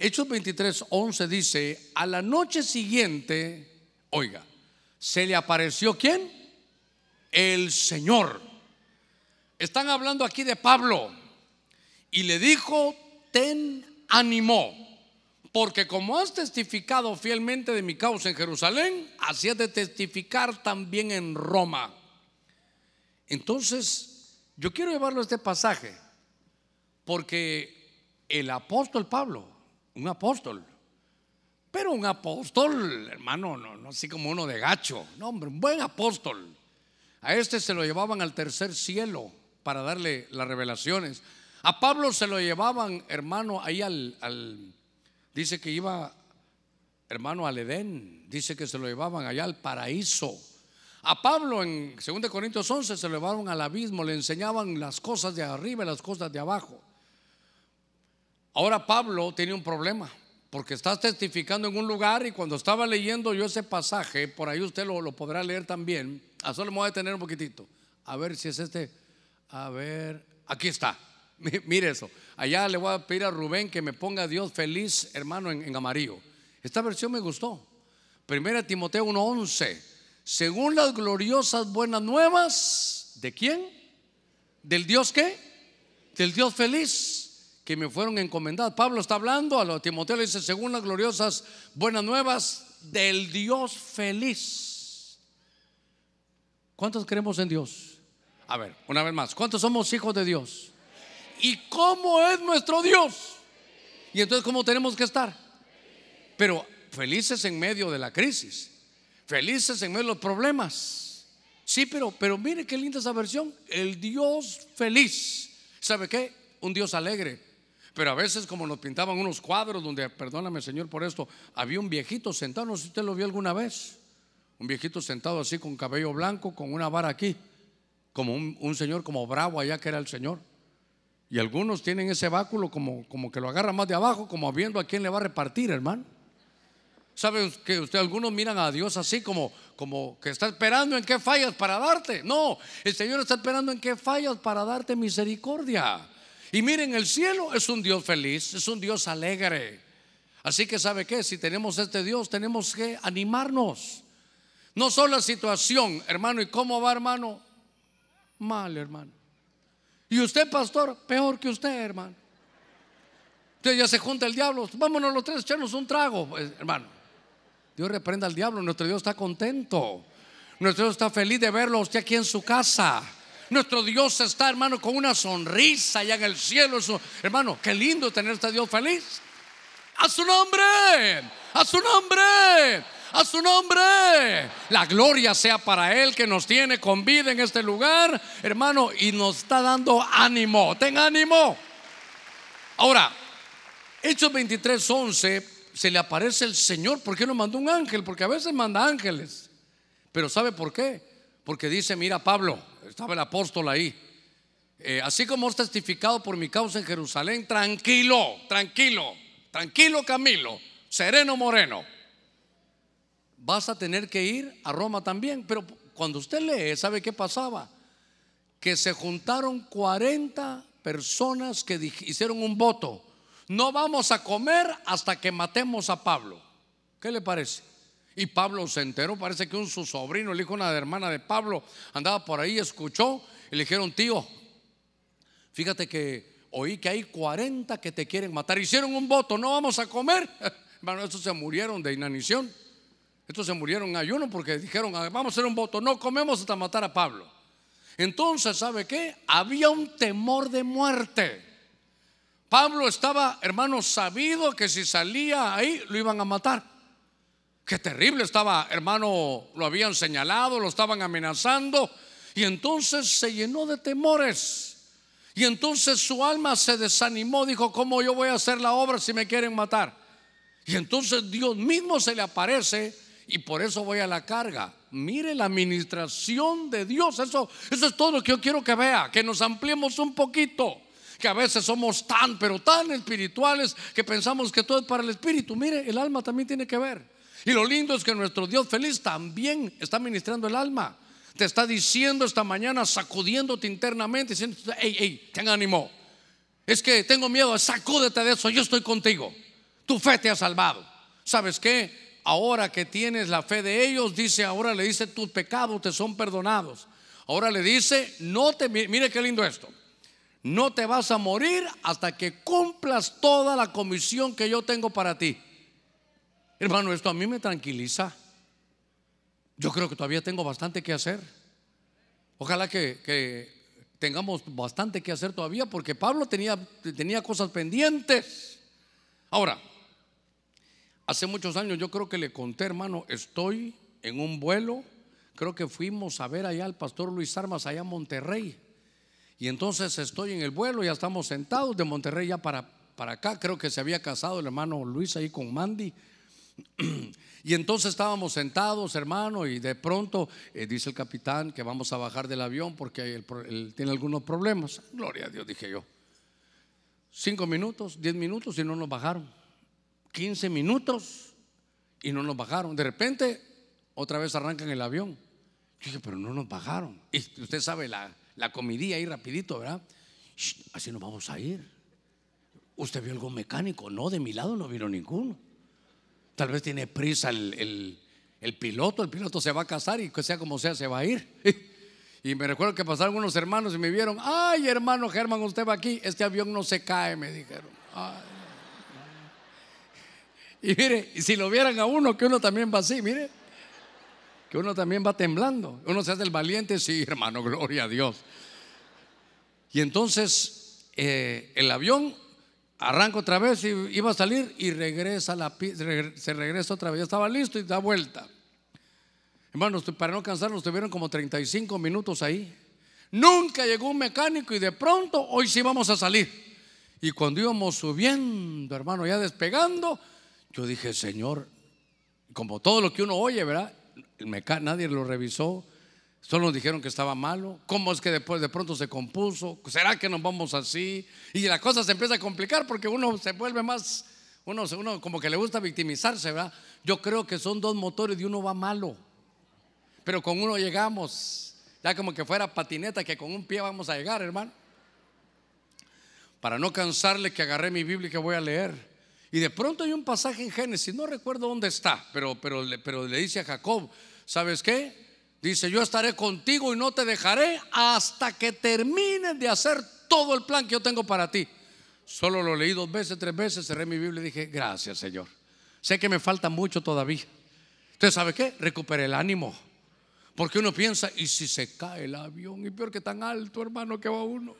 S1: Hechos 23, 11 dice, a la noche siguiente, oiga, se le apareció quién? El Señor. Están hablando aquí de Pablo y le dijo, ten ánimo, porque como has testificado fielmente de mi causa en Jerusalén, así has de testificar también en Roma. Entonces, yo quiero llevarlo a este pasaje, porque el apóstol Pablo, un apóstol, pero un apóstol, hermano, no, no así como uno de gacho, no, hombre, un buen apóstol. A este se lo llevaban al tercer cielo para darle las revelaciones. A Pablo se lo llevaban, hermano, ahí al, al dice que iba, hermano, al Edén, dice que se lo llevaban allá al paraíso. A Pablo en 2 Corintios 11 se lo llevaron al abismo, le enseñaban las cosas de arriba y las cosas de abajo. Ahora Pablo tiene un problema, porque está testificando en un lugar y cuando estaba leyendo yo ese pasaje, por ahí usted lo, podrá leer también, a solo me voy a detener un poquitito, a ver si es este, a ver, aquí está, mire eso, allá le voy a pedir a Rubén que me ponga Dios feliz, hermano, en, en amarillo. Esta versión me gustó. Primera Timoteo 1:11, según las gloriosas buenas nuevas, ¿de quién? ¿Del Dios qué? Del Dios feliz que me fueron encomendadas. Pablo está hablando, a los Timoteo le dice, según las gloriosas buenas nuevas del Dios feliz. ¿Cuántos creemos en Dios? A ver, una vez más, ¿cuántos somos hijos de Dios? ¿Y cómo es nuestro Dios? Y entonces, ¿cómo tenemos que estar? Pero felices en medio de la crisis, felices en medio de los problemas. Sí, pero, pero mire qué linda esa versión. El Dios feliz. ¿Sabe qué? Un Dios alegre. Pero a veces como nos pintaban unos cuadros donde, perdóname Señor por esto, había un viejito sentado, no sé si usted lo vio alguna vez, un viejito sentado así con cabello blanco, con una vara aquí, como un, señor como bravo allá que era el Señor. Y algunos tienen ese báculo como, como que lo agarra más de abajo, como viendo a quién le va a repartir, hermano. ¿Sabe que usted algunos miran a Dios así como, como que está esperando en qué fallas para darte? No, el Señor está esperando en qué fallas para darte misericordia. Y miren, el cielo es un Dios feliz, es un Dios alegre. Así que sabe que si tenemos este Dios, tenemos que animarnos. No solo la situación, hermano, ¿y cómo va, hermano? Mal, hermano. Y usted, pastor, peor que usted, hermano. Usted ya se junta el diablo. Vámonos los tres, echarnos un trago, pues, hermano. Dios reprenda al diablo. Nuestro Dios está contento. Nuestro Dios está feliz de verlo usted aquí en su casa. Nuestro Dios está, hermano, con una sonrisa allá en el cielo. hermano, qué lindo tener este Dios feliz. A su nombre, a su nombre, a su nombre. La gloria sea para Él que nos tiene con vida en este lugar, hermano, y nos está dando ánimo. Ten ánimo. Ahora, Hechos 23, 11, se le aparece el Señor. ¿Por qué no mandó un ángel? Porque a veces manda ángeles. Pero ¿sabe por qué? Porque dice, mira Pablo, estaba el apóstol ahí. Eh, así como has testificado por mi causa en Jerusalén, tranquilo, tranquilo, tranquilo Camilo, sereno Moreno. Vas a tener que ir a Roma también. Pero cuando usted lee, ¿sabe qué pasaba? Que se juntaron 40 personas que hicieron un voto. No vamos a comer hasta que matemos a Pablo. ¿Qué le parece? Y Pablo se enteró, parece que un su sobrino, el hijo de una hermana de Pablo, andaba por ahí, escuchó y le dijeron, tío, fíjate que oí que hay 40 que te quieren matar. Hicieron un voto, no vamos a comer. Bueno, estos se murieron de inanición. Estos se murieron en ayuno porque dijeron, vamos a hacer un voto, no comemos hasta matar a Pablo. Entonces, ¿sabe qué? Había un temor de muerte. Pablo estaba, hermano, sabido que si salía ahí lo iban a matar. Qué terrible estaba, hermano, lo habían señalado, lo estaban amenazando. Y entonces se llenó de temores. Y entonces su alma se desanimó, dijo, ¿cómo yo voy a hacer la obra si me quieren matar? Y entonces Dios mismo se le aparece y por eso voy a la carga. Mire la administración de Dios. Eso, eso es todo lo que yo quiero que vea, que nos ampliemos un poquito. Que a veces somos tan, pero tan espirituales que pensamos que todo es para el espíritu. Mire, el alma también tiene que ver. Y lo lindo es que nuestro Dios feliz también está ministrando el alma. Te está diciendo esta mañana, sacudiéndote internamente, diciendo, hey, hey, ten ánimo. Es que tengo miedo, sacúdete de eso, yo estoy contigo. Tu fe te ha salvado. ¿Sabes qué? Ahora que tienes la fe de ellos, dice, ahora le dice, tus pecados te son perdonados. Ahora le dice, no te, mire qué lindo esto. No te vas a morir hasta que cumplas toda la comisión que yo tengo para ti. Hermano, esto a mí me tranquiliza. Yo creo que todavía tengo bastante que hacer. Ojalá que, tengamos bastante que hacer todavía porque Pablo tenía, tenía cosas pendientes. Ahora, hace muchos años yo creo que le conté, hermano, estoy en un vuelo, creo que fuimos a ver allá al pastor Luis Armas allá en Monterrey. Y entonces estoy en el vuelo, ya estamos sentados de Monterrey ya para, para acá, creo que se había casado el hermano Luis ahí con Mandy. Y entonces estábamos sentados, hermano, y de pronto eh, dice el capitán que vamos a bajar del avión porque él, tiene algunos problemas. Gloria a Dios, dije yo. Cinco minutos, diez minutos y no nos bajaron. Quince minutos y no nos bajaron. De repente, otra vez arrancan el avión. Yo dije, pero no nos bajaron. Y usted sabe la, la comidía ahí rapidito, ¿verdad? así nos vamos a ir. ¿Usted vio algún mecánico? No, de mi lado no vino ninguno. Tal vez tiene prisa el, piloto, el piloto se va a casar y que sea como sea, se va a ir. Y me recuerdo que pasaron unos hermanos y me vieron, ay hermano Germán, usted va aquí, este avión no se cae, me dijeron. Y mire, si lo vieran a uno, que uno también va así, mire, que uno también va temblando. Uno se hace el valiente, sí, hermano, gloria a Dios. Y entonces eh, el avión Arranca otra vez y iba a salir y regresa la se regresa otra vez. Ya estaba listo y da vuelta. Hermanos, para no cansarnos, tuvieron como 35 minutos ahí. Nunca llegó un mecánico y de pronto hoy sí vamos a salir. Y cuando íbamos subiendo, hermano, ya despegando, yo dije, Señor, como todo lo que uno oye, ¿verdad? Nadie lo revisó, Solo nos dijeron que estaba malo. ¿Cómo es que después de pronto se compuso? ¿Será que nos vamos así? Y la cosa se empieza a complicar porque uno se vuelve más, uno, uno como que le gusta victimizarse, ¿verdad? Yo creo que son dos motores y uno va malo. Pero con uno llegamos, ya como que fuera patineta, que con un pie vamos a llegar, hermano. Para no cansarle que agarré mi Biblia y que voy a leer. Y de pronto hay un pasaje en Génesis, no recuerdo dónde está, pero, pero, pero le dice a Jacob, ¿sabes qué? Dice, yo estaré contigo y no te dejaré hasta que termines de hacer todo el plan que yo tengo para ti. Solo lo leí dos veces, tres veces, cerré mi Biblia y dije, gracias Señor. Sé que me falta mucho todavía. Entonces, ¿sabe qué? Recuperé el ánimo. Porque uno piensa, ¿y si se cae el avión? Y peor que tan alto, hermano, que va uno.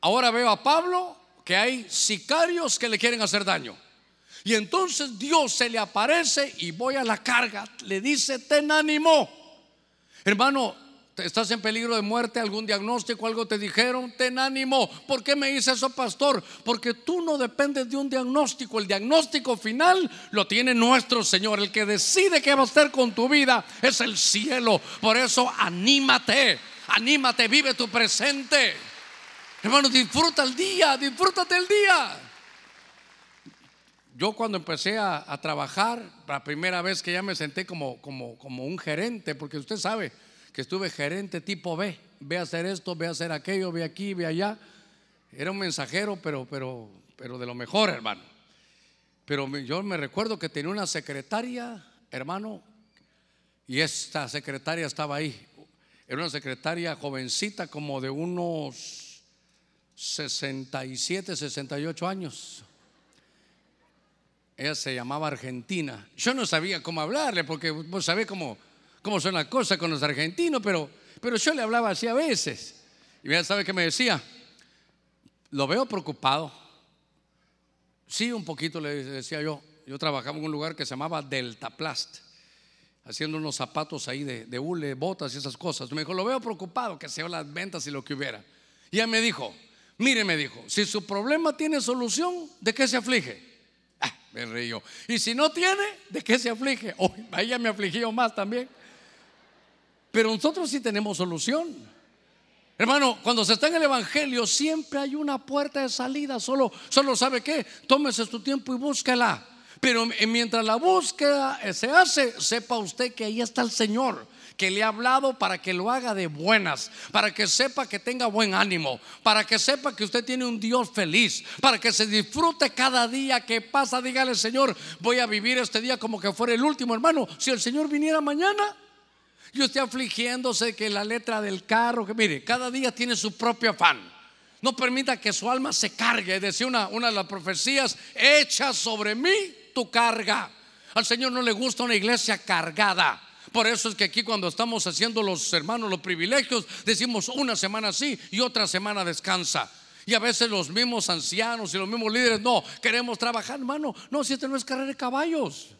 S1: Ahora veo a Pablo que hay sicarios que le quieren hacer daño. Y entonces Dios se le aparece y voy a la carga. Le dice, ten ánimo. Hermano, estás en peligro de muerte, algún diagnóstico, algo te dijeron, ten ánimo. ¿Por qué me dice eso, pastor? Porque tú no dependes de un diagnóstico. El diagnóstico final lo tiene nuestro Señor. El que decide qué va a hacer con tu vida es el cielo. Por eso anímate, anímate, vive tu presente. Hermano, disfruta el día, disfrútate el día. Yo cuando empecé a, trabajar, la primera vez que ya me senté como, como, como un gerente, porque usted sabe que estuve gerente tipo B, ve a hacer esto, ve a hacer aquello, ve aquí, ve allá. Era un mensajero, pero, pero, pero de lo mejor, hermano. Pero yo me recuerdo que tenía una secretaria, hermano, y esta secretaria estaba ahí. Era una secretaria jovencita, como de unos 67, 68 años. Ella se llamaba Argentina. Yo no sabía cómo hablarle, porque vos sabés cómo, cómo son las cosas con los argentinos, pero, pero yo le hablaba así a veces. Y ya sabe qué me decía. Lo veo preocupado. Sí, un poquito le decía yo. Yo trabajaba en un lugar que se llamaba Delta Plast, haciendo unos zapatos ahí de, de hule, botas y esas cosas. Me dijo, lo veo preocupado, que sea las ventas y lo que hubiera. Y ella me dijo, mire, me dijo, si su problema tiene solución, ¿de qué se aflige? Me río. Y si no tiene, ¿de qué se aflige? Oh, ella me afligió más también. Pero nosotros sí tenemos solución. Hermano, cuando se está en el Evangelio, siempre hay una puerta de salida. Solo, solo sabe qué, tómese su tiempo y búsquela. Pero mientras la búsqueda se hace, sepa usted que ahí está el Señor que le ha hablado para que lo haga de buenas, para que sepa que tenga buen ánimo, para que sepa que usted tiene un Dios feliz, para que se disfrute cada día que pasa. Dígale, Señor, voy a vivir este día como que fuera el último, hermano. Si el Señor viniera mañana, yo estoy afligiéndose que la letra del carro, que mire, cada día tiene su propio afán. No permita que su alma se cargue. Decía una, una de las profecías, echa sobre mí tu carga. Al Señor no le gusta una iglesia cargada. Por eso es que aquí cuando estamos haciendo los hermanos los privilegios, decimos una semana sí y otra semana descansa. Y a veces los mismos ancianos y los mismos líderes, no, queremos trabajar, hermano. No, si este no es carrera de caballos.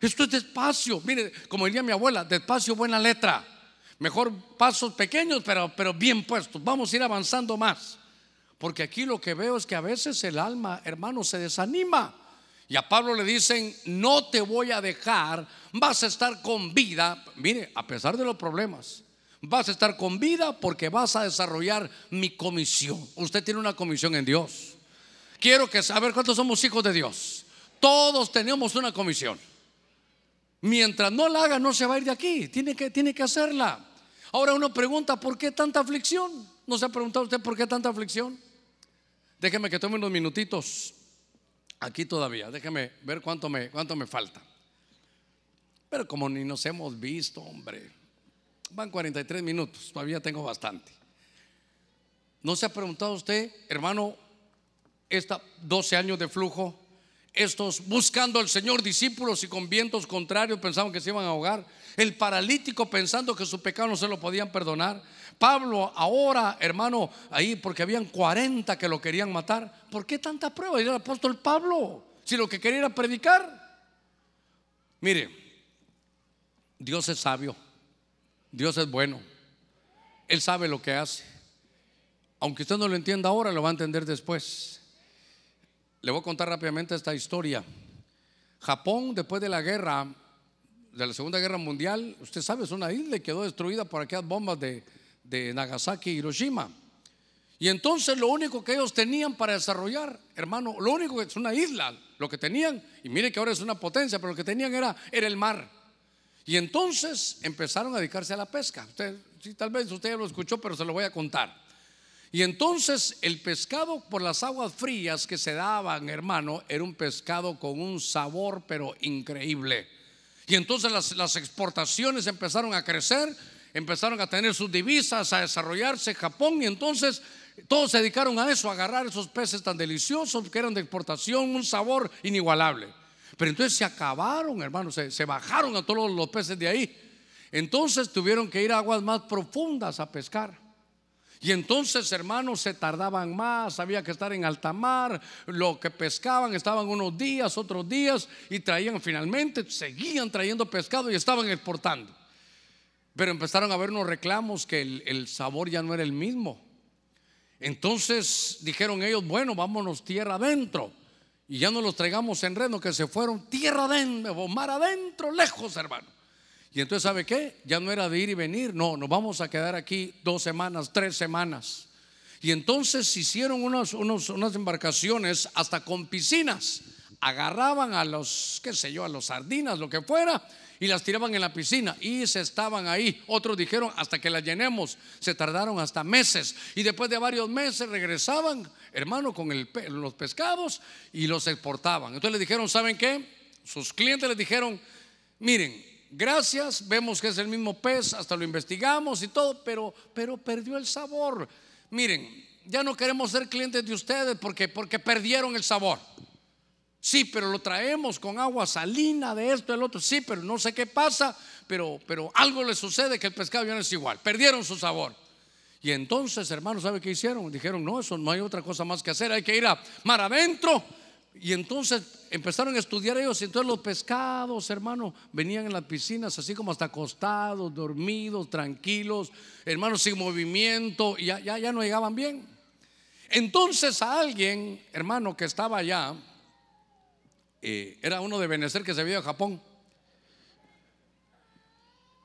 S1: Esto es despacio. Mire, como diría mi abuela, despacio, buena letra. Mejor pasos pequeños, pero, pero bien puestos. Vamos a ir avanzando más. Porque aquí lo que veo es que a veces el alma, hermano, se desanima. Y a Pablo le dicen, no te voy a dejar, vas a estar con vida. Mire, a pesar de los problemas, vas a estar con vida porque vas a desarrollar mi comisión. Usted tiene una comisión en Dios. Quiero que saber cuántos somos hijos de Dios. Todos tenemos una comisión. Mientras no la haga, no se va a ir de aquí. Tiene que, tiene que hacerla. Ahora uno pregunta, ¿por qué tanta aflicción? ¿No se ha preguntado usted por qué tanta aflicción? Déjeme que tome unos minutitos aquí todavía. Déjeme ver cuánto me, cuánto me falta. Pero como ni nos hemos visto, hombre, van 43 minutos, todavía tengo bastante. ¿No se ha preguntado usted, hermano, esta 12 años de flujo? estos buscando al Señor discípulos y con vientos contrarios pensaban que se iban a ahogar. El paralítico pensando que su pecado no se lo podían perdonar. Pablo ahora, hermano, ahí porque habían 40 que lo querían matar. ¿Por qué tanta prueba? Y el apóstol Pablo, si lo que quería era predicar. Mire, Dios es sabio, Dios es bueno, Él sabe lo que hace. Aunque usted no lo entienda ahora, lo va a entender después. Le voy a contar rápidamente esta historia. Japón, después de la guerra, de la Segunda Guerra Mundial, usted sabe, es una isla que quedó destruida por aquellas bombas de, de Nagasaki y Hiroshima. Y entonces lo único que ellos tenían para desarrollar, hermano, lo único que es una isla, lo que tenían, y mire que ahora es una potencia, pero lo que tenían era, era el mar. Y entonces empezaron a dedicarse a la pesca. Usted, sí, tal vez usted ya lo escuchó, pero se lo voy a contar. Y entonces el pescado por las aguas frías que se daban, hermano, era un pescado con un sabor pero increíble. Y entonces las, exportaciones empezaron a crecer, empezaron a tener sus divisas, a desarrollarse Japón y entonces todos se dedicaron a eso, a agarrar esos peces tan deliciosos que eran de exportación, un sabor inigualable. Pero entonces se acabaron, hermano, se, se bajaron a todos los peces de ahí. Entonces tuvieron que ir a aguas más profundas a pescar. Y entonces, hermanos, se tardaban más, había que estar en alta mar, lo que pescaban estaban unos días, otros días, y traían finalmente, seguían trayendo pescado y estaban exportando. Pero empezaron a haber unos reclamos que el, sabor ya no era el mismo. Entonces dijeron ellos, bueno, vámonos tierra adentro. Y ya no los traigamos en reno, que se fueron tierra adentro, mar adentro, lejos, hermano. Y entonces, ¿sabe qué? Ya no era de ir y venir, no, nos vamos a quedar aquí dos semanas, tres semanas. Y entonces hicieron unas embarcaciones hasta con piscinas. Agarraban a los, qué sé yo, a los sardinas, lo que fuera, y las tiraban en la piscina y se estaban ahí. Otros dijeron hasta que las llenemos. Se tardaron hasta meses. Y después de varios meses regresaban, hermano, con los pescados y los exportaban. Entonces le dijeron, ¿saben qué? Sus clientes les dijeron, miren, gracias, vemos que es el mismo pez, hasta lo investigamos y todo, pero, pero perdió el sabor. Miren, ya no queremos ser clientes de ustedes porque, porque perdieron el sabor. Sí, pero lo traemos con agua salina de esto, del otro. Sí, pero no sé qué pasa, pero, pero algo le sucede que el pescado ya no es igual. Perdieron su sabor. Y entonces, hermanos, ¿sabe qué hicieron? Dijeron, no, eso no hay otra cosa más que hacer. Hay que ir a mar adentro y entonces empezaron a estudiar ellos y entonces los pescados, hermano, venían en las piscinas así como hasta acostados, dormidos, tranquilos, hermanos sin movimiento, y ya, ya, no llegaban bien. Entonces a alguien, hermano, que estaba allá, eh, era uno de Benecer que se había a Japón.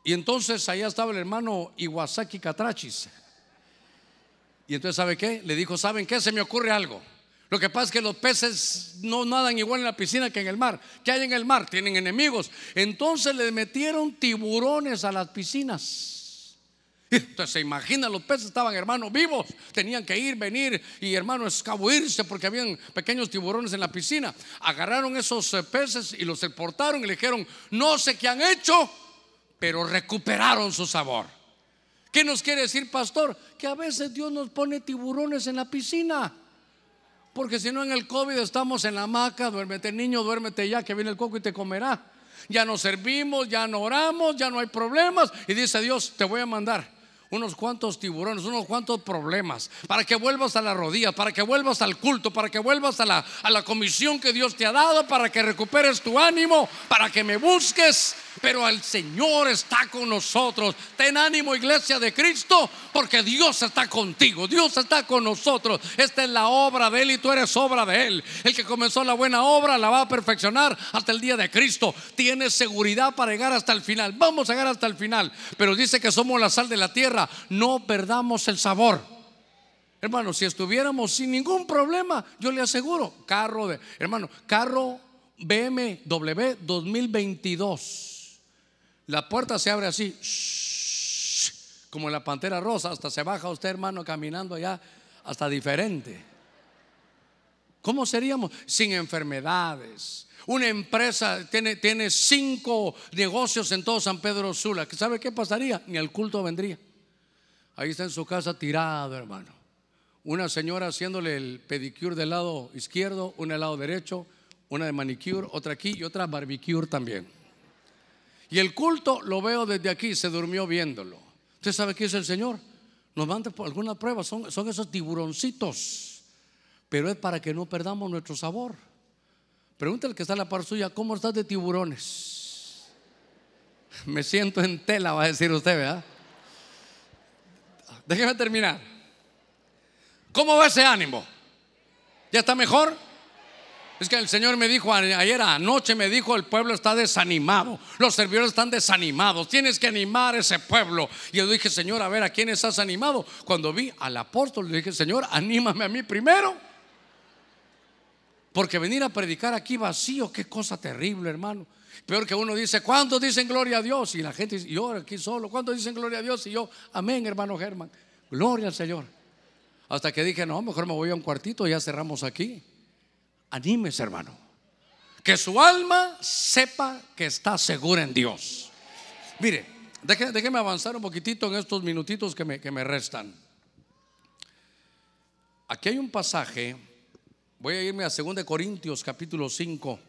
S1: Y entonces allá estaba el hermano Iwasaki Katrachis. Y entonces, ¿sabe qué? Le dijo, ¿saben qué? Se me ocurre algo. Lo que pasa es que los peces no nadan igual en la piscina que en el mar. ¿Qué hay en el mar? Tienen enemigos. Entonces le metieron tiburones a las piscinas. Entonces se imagina, los peces estaban hermanos vivos, tenían que ir, venir y hermanos escabuirse porque habían pequeños tiburones en la piscina. Agarraron esos eh, peces y los exportaron y le dijeron, no sé qué han hecho, pero recuperaron su sabor. ¿Qué nos quiere decir, pastor? Que a veces Dios nos pone tiburones en la piscina. Porque si no en el COVID estamos en la hamaca, duérmete niño, duérmete ya, que viene el coco y te comerá. Ya no servimos, ya no oramos, ya no hay problemas. Y dice Dios, te voy a mandar unos cuantos tiburones, unos cuantos problemas, para que vuelvas a la rodilla, para que vuelvas al culto, para que vuelvas a la, a la comisión que Dios te ha dado, para que recuperes tu ánimo, para que me busques. Pero el Señor está con nosotros. Ten ánimo, iglesia de Cristo, porque Dios está contigo, Dios está con nosotros. Esta es la obra de Él y tú eres obra de Él. El que comenzó la buena obra la va a perfeccionar hasta el día de Cristo. Tienes seguridad para llegar hasta el final. Vamos a llegar hasta el final. Pero dice que somos la sal de la tierra no perdamos el sabor. Hermano, si estuviéramos sin ningún problema, yo le aseguro, carro de, hermano, carro BMW 2022. La puerta se abre así, como la pantera rosa, hasta se baja usted, hermano, caminando allá, hasta diferente. ¿Cómo seríamos sin enfermedades? Una empresa tiene, tiene cinco negocios en todo San Pedro Sula. ¿Sabe qué pasaría? Ni el culto vendría. Ahí está en su casa tirado, hermano. Una señora haciéndole el pedicure del lado izquierdo, una del lado derecho, una de manicure, otra aquí y otra barbecue también. Y el culto lo veo desde aquí, se durmió viéndolo. ¿Usted sabe qué es el Señor? Nos manda alguna prueba, son, esos tiburoncitos. Pero es para que no perdamos nuestro sabor. Pregúntale al que está en la par suya, ¿cómo estás de tiburones? Me siento en tela, va a decir usted, ¿verdad? Déjeme terminar. ¿Cómo va ese ánimo? ¿Ya está mejor? Es que el Señor me dijo ayer anoche, me dijo, el pueblo está desanimado, los servidores están desanimados, tienes que animar a ese pueblo. Y yo dije, Señor, a ver, ¿a quién estás animado? Cuando vi al apóstol, le dije, Señor, anímame a mí primero. Porque venir a predicar aquí vacío, qué cosa terrible, hermano. Peor que uno dice, ¿cuántos dicen gloria a Dios? Y la gente dice, yo aquí solo, ¿cuántos dicen gloria a Dios? Y yo, amén, hermano Germán, gloria al Señor. Hasta que dije, no, mejor me voy a un cuartito, ya cerramos aquí. Anímese, hermano. Que su alma sepa que está segura en Dios. Mire, déjeme, avanzar un poquitito en estos minutitos que me, que me restan. Aquí hay un pasaje, voy a irme a 2 Corintios capítulo 5.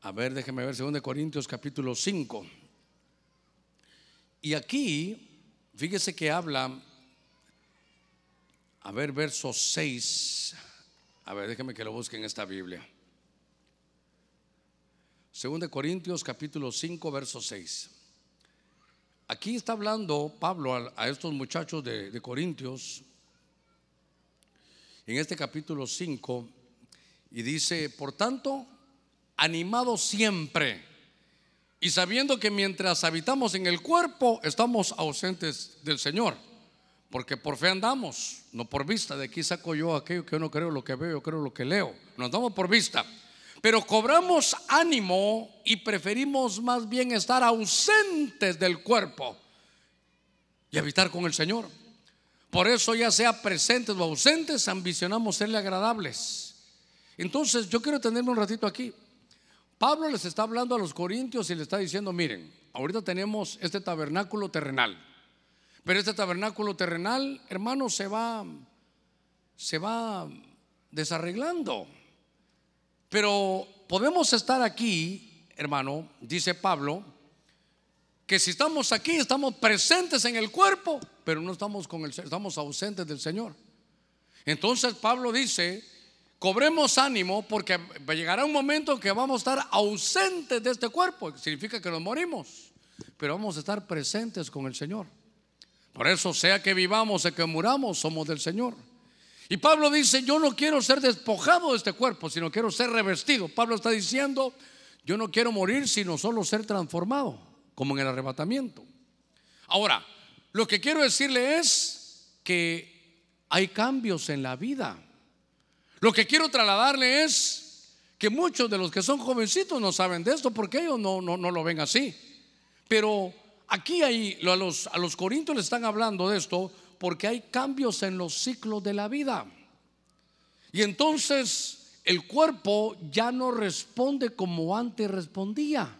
S1: A ver, déjeme ver 2 Corintios capítulo 5. Y aquí, fíjese que habla, a ver, verso 6. A ver, déjeme que lo busque en esta Biblia. 2 Corintios capítulo 5, verso 6. Aquí está hablando Pablo a, estos muchachos de, Corintios en este capítulo 5 y dice, por tanto, animado siempre y sabiendo que mientras habitamos en el cuerpo estamos ausentes del Señor, porque por fe andamos, no por vista. De aquí saco yo aquello que yo no creo lo que veo, yo creo lo que leo. Nos damos por vista. Pero cobramos ánimo y preferimos más bien estar ausentes del cuerpo y habitar con el Señor. Por eso ya sea presentes o ausentes, ambicionamos serle agradables. Entonces yo quiero tenerme un ratito aquí. Pablo les está hablando a los corintios y le está diciendo, miren, ahorita tenemos este tabernáculo terrenal, pero este tabernáculo terrenal, hermano, se va, se va desarreglando. Pero podemos estar aquí, hermano, dice Pablo, que si estamos aquí, estamos presentes en el cuerpo, pero no estamos con el estamos ausentes del Señor. Entonces Pablo dice, cobremos ánimo porque llegará un momento que vamos a estar ausentes de este cuerpo. Significa que nos morimos, pero vamos a estar presentes con el Señor. Por eso, sea que vivamos o que muramos, somos del Señor. Y Pablo dice, yo no quiero ser despojado de este cuerpo, sino quiero ser revestido. Pablo está diciendo, yo no quiero morir, sino solo ser transformado, como en el arrebatamiento. Ahora, lo que quiero decirle es que hay cambios en la vida. Lo que quiero trasladarle es que muchos de los que son jovencitos no saben de esto porque ellos no, no, lo ven así. Pero aquí hay, a los, a los corintios les están hablando de esto porque hay cambios en los ciclos de la vida. Y entonces el cuerpo ya no responde como antes respondía.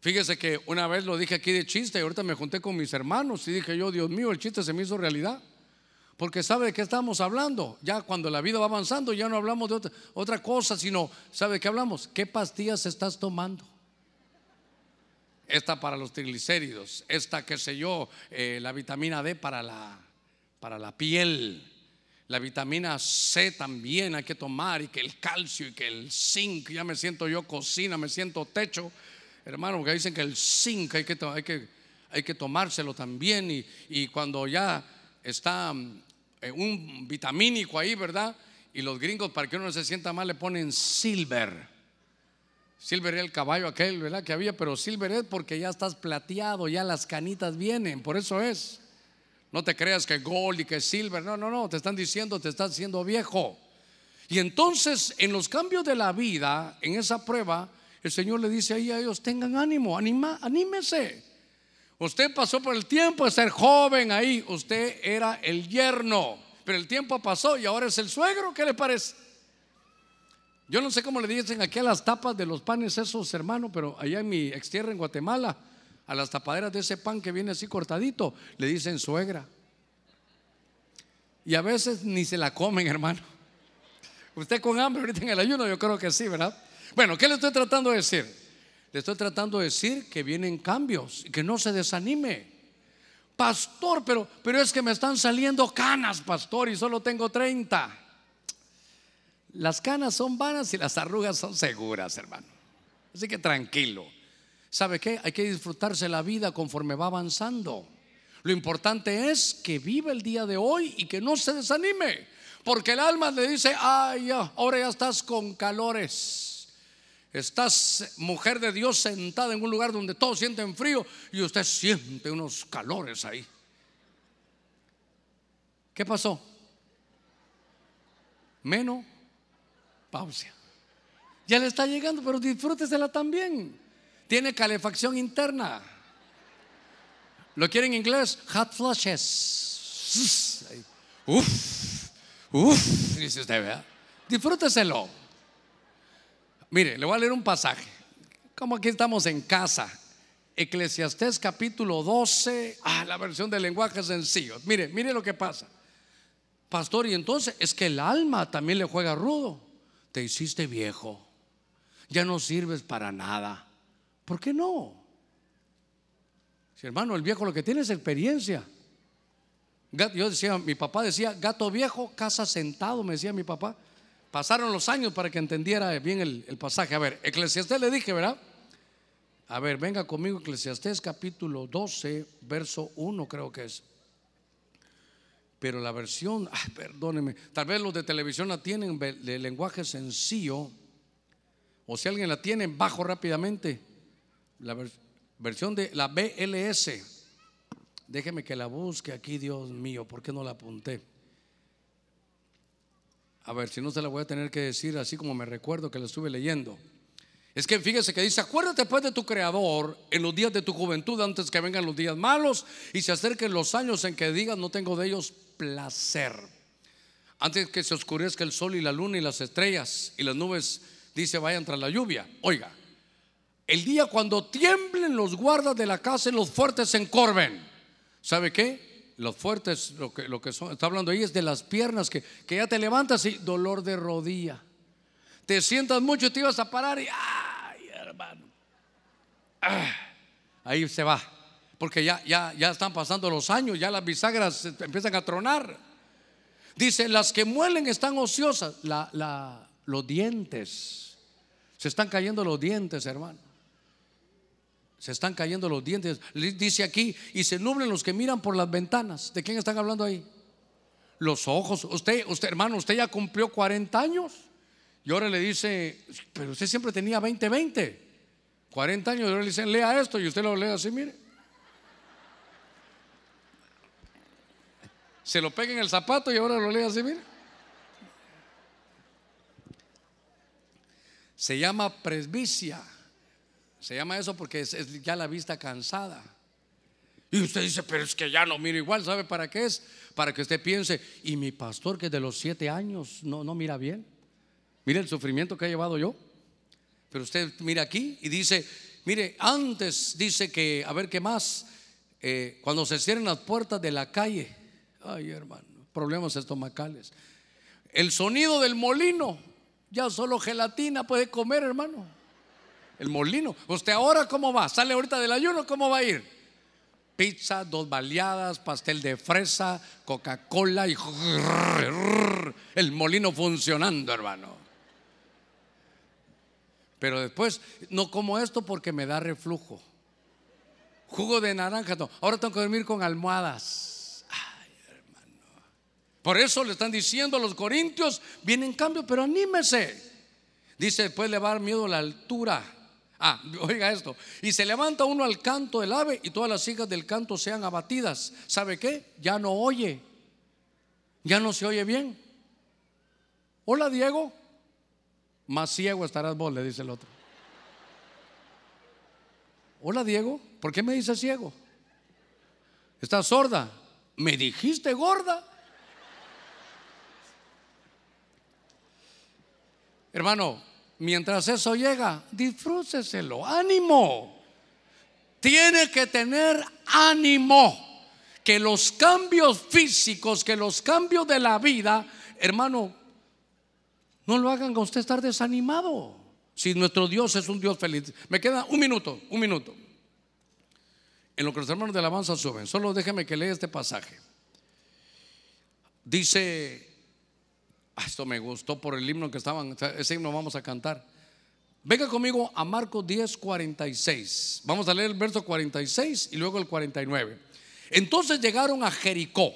S1: Fíjese que una vez lo dije aquí de chiste y ahorita me junté con mis hermanos y dije yo, Dios mío, el chiste se me hizo realidad. Porque sabe de qué estamos hablando. Ya cuando la vida va avanzando, ya no hablamos de otra, otra cosa, sino, ¿sabe de qué hablamos? ¿Qué pastillas estás tomando? Esta para los triglicéridos, esta, qué sé yo, eh, la vitamina D para la, para la piel, la vitamina C también hay que tomar, y que el calcio y que el zinc, ya me siento yo cocina, me siento techo, hermano, porque dicen que el zinc hay que, hay que, hay que tomárselo también, y, y cuando ya está eh, un vitamínico ahí, ¿verdad? Y los gringos, para que uno no se sienta mal, le ponen silver. Silver el caballo aquel, ¿verdad? Que había, pero silver es porque ya estás plateado, ya las canitas vienen, por eso es. No te creas que gold y que silver, no, no, no, te están diciendo, te estás haciendo viejo. Y entonces, en los cambios de la vida, en esa prueba, el Señor le dice ahí a ellos, tengan ánimo, anima, anímese. Usted pasó por el tiempo de ser joven ahí, usted era el yerno, pero el tiempo pasó y ahora es el suegro, ¿qué le parece? Yo no sé cómo le dicen aquí a las tapas de los panes esos, hermano, pero allá en mi ex tierra en Guatemala, a las tapaderas de ese pan que viene así cortadito, le dicen suegra. Y a veces ni se la comen, hermano. Usted con hambre ahorita en el ayuno, yo creo que sí, ¿verdad? Bueno, ¿qué le estoy tratando de decir? Le estoy tratando de decir que vienen cambios y que no se desanime. Pastor, pero, pero es que me están saliendo canas, pastor, y solo tengo 30. Las canas son vanas y las arrugas son seguras, hermano. Así que tranquilo. ¿Sabe qué? Hay que disfrutarse la vida conforme va avanzando. Lo importante es que viva el día de hoy y que no se desanime. Porque el alma le dice, ay, ahora ya estás con calores. Estás, mujer de Dios, sentada en un lugar donde todos sienten frío y usted siente unos calores ahí. ¿Qué pasó? Menos Ya le está llegando, pero disfrútesela también. Tiene calefacción interna. ¿Lo quiere en inglés? Hot flushes. Uf, uf, dice usted, ¿verdad? Disfrúteselo. Mire, le voy a leer un pasaje. Como aquí estamos en casa. Eclesiastés capítulo 12, ah, la versión del lenguaje sencillo. Mire, mire lo que pasa. Pastor, y entonces es que el alma también le juega rudo. Te hiciste viejo. Ya no sirves para nada. ¿Por qué no? Si hermano, el viejo lo que tiene es experiencia. Yo decía, mi papá decía, gato viejo, casa sentado, me decía mi papá. Pasaron los años para que entendiera bien el, pasaje. A ver, Eclesiastés le dije, ¿verdad? A ver, venga conmigo, Eclesiastés capítulo 12, verso 1 creo que es. Pero la versión, ay, perdóneme, tal vez los de televisión la tienen de lenguaje sencillo, o si alguien la tiene, bajo rápidamente. La versión de la BLS. Déjeme que la busque aquí, Dios mío, ¿por qué no la apunté? A ver, si no se la voy a tener que decir así como me recuerdo que la estuve leyendo. Es que fíjese que dice, acuérdate pues de tu creador en los días de tu juventud antes que vengan los días malos y se acerquen los años en que digas no tengo de ellos placer. Antes que se oscurezca el sol y la luna y las estrellas y las nubes, dice, vayan tras la lluvia. Oiga, el día cuando tiemblen los guardas de la casa y los fuertes se encorven. ¿Sabe qué? los fuertes, lo que, lo que está hablando ahí es de las piernas, que, ya te levantas y dolor de rodilla. Te sientas mucho, te ibas a parar y, ay, hermano. Ah, ahí se va, porque ya, ya, ya están pasando los años, ya las bisagras empiezan a tronar. Dice, las que muelen están ociosas, la, los dientes, se están cayendo los dientes, hermano. Se están cayendo los dientes. Dice aquí, y se nublen los que miran por las ventanas. ¿De quién están hablando ahí? Los ojos. Usted, usted, hermano, usted ya cumplió 40 años. Y ahora le dice, pero usted siempre tenía 20, 20. 40 años. Y ahora le dicen, lea esto. Y usted lo lee así, mire. Se lo pega en el zapato y ahora lo lee así, mire. Se llama presbicia. Se llama eso porque es, ya la vista cansada. Y usted dice, pero es que ya no miro igual. ¿Sabe para qué es? Para que usted piense, y mi pastor que de los siete años no, no mira bien. Mire el sufrimiento que ha llevado yo. Pero usted mira aquí y dice, Mire, antes dice que, a ver qué más, eh, cuando se cierren las puertas de la calle, ay hermano, problemas estomacales. El sonido del molino, ya solo gelatina puede comer, hermano. El molino. ¿Usted ahora cómo va? ¿Sale ahorita del ayuno? ¿Cómo va a ir? Pizza, dos baleadas, pastel de fresa, Coca-Cola y el molino funcionando, hermano. Pero después, no como esto porque me da reflujo. Jugo de naranja. Ahora tengo que dormir con almohadas. Por eso le están diciendo a los corintios, viene en cambio, pero anímese. Dice, después le va a dar miedo la altura. Ah, oiga esto. Y se levanta uno al canto del ave y todas las hijas del canto sean abatidas. ¿Sabe qué? Ya no oye. Ya no se oye bien. Hola, Diego. Más ciego estarás vos, le dice el otro. Hola Diego, ¿por qué me dices ciego? ¿Estás sorda? ¿Me dijiste gorda? Hermano, mientras eso llega, disfrúteselo, ánimo. Tiene que tener ánimo. Que los cambios físicos, que los cambios de la vida, hermano, no lo hagan a usted estar desanimado. Si nuestro Dios es un Dios feliz. Me queda un minuto, un minuto. En lo que los hermanos de alabanza suben, solo déjeme que lea este pasaje. Dice, esto me gustó por el himno que estaban, ese himno vamos a cantar. Venga conmigo a Marcos 10, 46. Vamos a leer el verso 46 y luego el 49. Entonces llegaron a Jericó.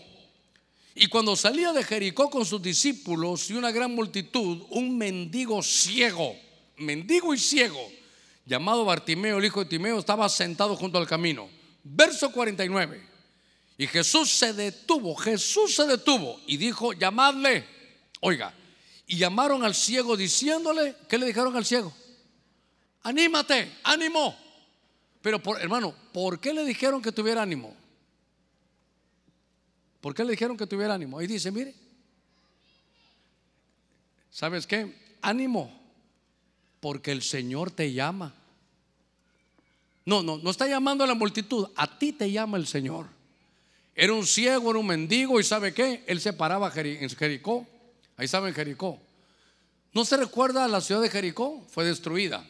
S1: Y cuando salía de Jericó con sus discípulos y una gran multitud, un mendigo ciego, mendigo y ciego, llamado Bartimeo, el hijo de Timeo, estaba sentado junto al camino. Verso 49. Y Jesús se detuvo, Jesús se detuvo y dijo, llamadle. Oiga, y llamaron al ciego diciéndole, ¿qué le dijeron al ciego? Anímate, ánimo. Pero hermano, ¿por qué le dijeron que tuviera ánimo? ¿Por qué le dijeron que tuviera ánimo? Ahí dice, mire, ¿sabes qué? Ánimo, porque el Señor te llama. No, no, no está llamando a la multitud, a ti te llama el Señor. Era un ciego, era un mendigo y ¿sabe qué? Él se paraba en Jericó. Ahí estaba en Jericó. ¿No se recuerda la ciudad de Jericó? Fue destruida.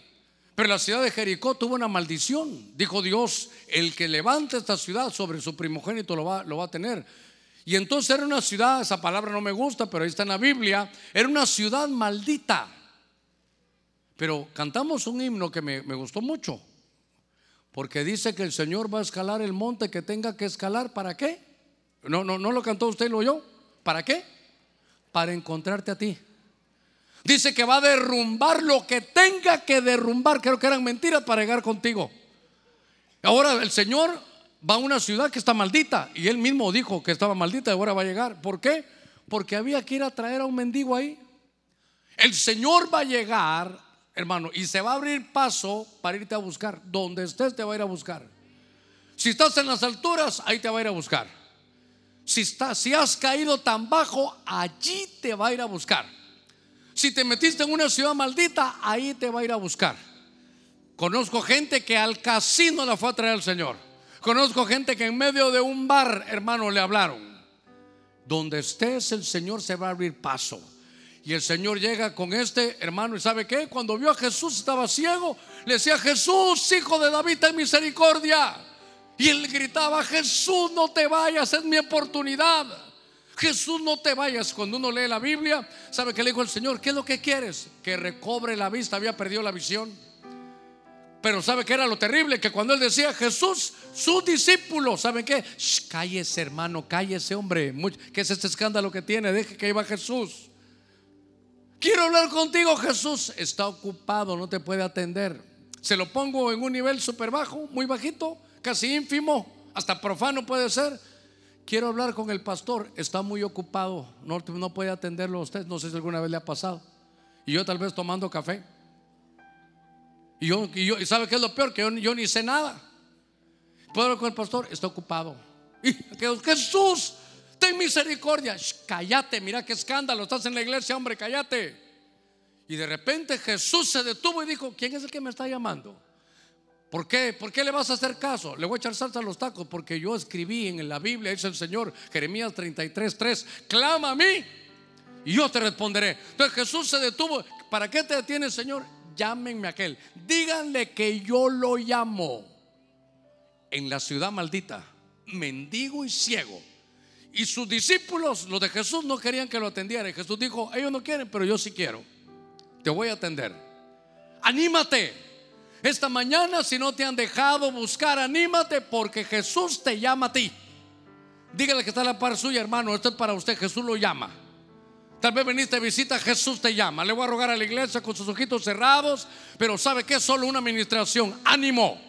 S1: Pero la ciudad de Jericó tuvo una maldición. Dijo Dios, el que levante esta ciudad sobre su primogénito lo va, lo va a tener. Y entonces era una ciudad, esa palabra no me gusta, pero ahí está en la Biblia, era una ciudad maldita. Pero cantamos un himno que me, gustó mucho, porque dice que el Señor va a escalar el monte que tenga que escalar, ¿para qué? No, no, no lo cantó usted, lo oyó. ¿Para qué? Para encontrarte a ti. Dice que va a derrumbar lo que tenga que derrumbar. Creo que eran mentiras para llegar contigo. Ahora el Señor va a una ciudad que está maldita. Y él mismo dijo que estaba maldita y ahora va a llegar. ¿Por qué? Porque había que ir a traer a un mendigo ahí. El Señor va a llegar, hermano, y se va a abrir paso para irte a buscar. Donde estés te va a ir a buscar. Si estás en las alturas, ahí te va a ir a buscar. Si, si has caído tan bajo, allí te va a ir a buscar. Si te metiste en una ciudad maldita, ahí te va a ir a buscar. Conozco gente que al casino la fue a traer al Señor. Conozco gente que en medio de un bar, hermano, le hablaron. Donde estés, el Señor se va a abrir paso. Y el Señor llega con este hermano y sabe qué? Cuando vio a Jesús estaba ciego, le decía, Jesús, hijo de David, ten misericordia. Y él gritaba, Jesús, no te vayas, es mi oportunidad. Jesús, no te vayas. Cuando uno lee la Biblia, ¿sabe qué le dijo el Señor? ¿Qué es lo que quieres? Que recobre la vista, había perdido la visión. Pero ¿sabe qué era lo terrible? Que cuando él decía Jesús, su discípulo, ¿saben qué? cállese hermano, cállese hombre. ¿Qué es este escándalo que tiene? Deje que iba Jesús. Quiero hablar contigo, Jesús. Está ocupado, no te puede atender. Se lo pongo en un nivel súper bajo, muy bajito, casi ínfimo, hasta profano puede ser. Quiero hablar con el pastor, está muy ocupado, no, puede atenderlo a usted. No sé si alguna vez le ha pasado. Y yo tal vez tomando café. Y yo, y ¿sabe qué es lo peor? Que yo, ni sé nada. ¿Puedo hablar con el pastor? Está ocupado. Y Jesús, ten misericordia. cállate, mira qué escándalo. Estás en la iglesia, hombre, cállate. Y de repente Jesús se detuvo y dijo, ¿quién es el que me está llamando? ¿Por qué? ¿Por qué le vas a hacer caso? Le voy a echar salsa a los tacos porque yo escribí en la Biblia, dice el Señor, Jeremías 33, 3, clama a mí y yo te responderé. Entonces Jesús se detuvo. ¿Para qué te detiene, Señor? Llámenme a aquel. Díganle que yo lo llamo en la ciudad maldita, mendigo y ciego. Y sus discípulos, los de Jesús, no querían que lo atendiera. Y Jesús dijo, ellos no quieren, pero yo sí quiero. Te voy a atender. Anímate. Esta mañana, si no te han dejado buscar, anímate porque Jesús te llama a ti. Dígale que está la par suya, hermano. Esto es para usted. Jesús lo llama. Tal vez veniste a visita, Jesús te llama. Le voy a rogar a la iglesia con sus ojitos cerrados, pero sabe que es solo una administración. Ánimo.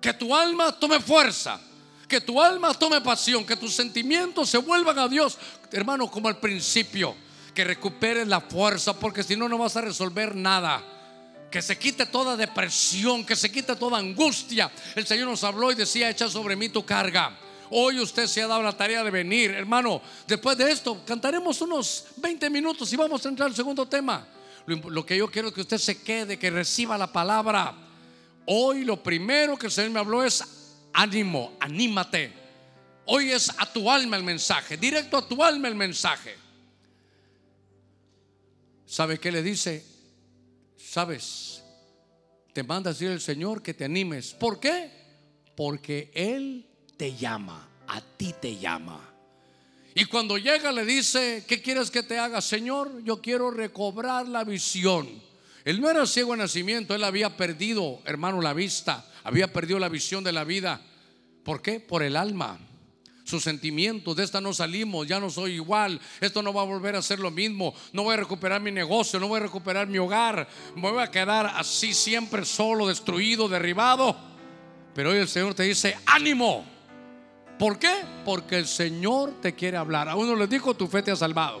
S1: Que tu alma tome fuerza. Que tu alma tome pasión. Que tus sentimientos se vuelvan a Dios, hermano, como al principio. Que recuperes la fuerza, porque si no, no vas a resolver nada que se quite toda depresión, que se quite toda angustia. El Señor nos habló y decía, echa sobre mí tu carga. Hoy usted se ha dado la tarea de venir, hermano. Después de esto, cantaremos unos 20 minutos y vamos a entrar al segundo tema. Lo, que yo quiero es que usted se quede, que reciba la palabra. Hoy lo primero que el Señor me habló es ánimo, anímate. Hoy es a tu alma el mensaje, directo a tu alma el mensaje. ¿Sabe qué le dice? Sabes, te manda a decir el Señor que te animes. ¿Por qué? Porque Él te llama, a ti te llama. Y cuando llega le dice, ¿qué quieres que te haga, Señor? Yo quiero recobrar la visión. Él no era ciego de nacimiento, él había perdido, hermano, la vista, había perdido la visión de la vida. ¿Por qué? Por el alma sus sentimientos, de esta no salimos, ya no soy igual, esto no va a volver a ser lo mismo, no voy a recuperar mi negocio, no voy a recuperar mi hogar, me voy a quedar así siempre solo, destruido, derribado. Pero hoy el Señor te dice, ánimo. ¿Por qué? Porque el Señor te quiere hablar. A uno le dijo, tu fe te ha salvado.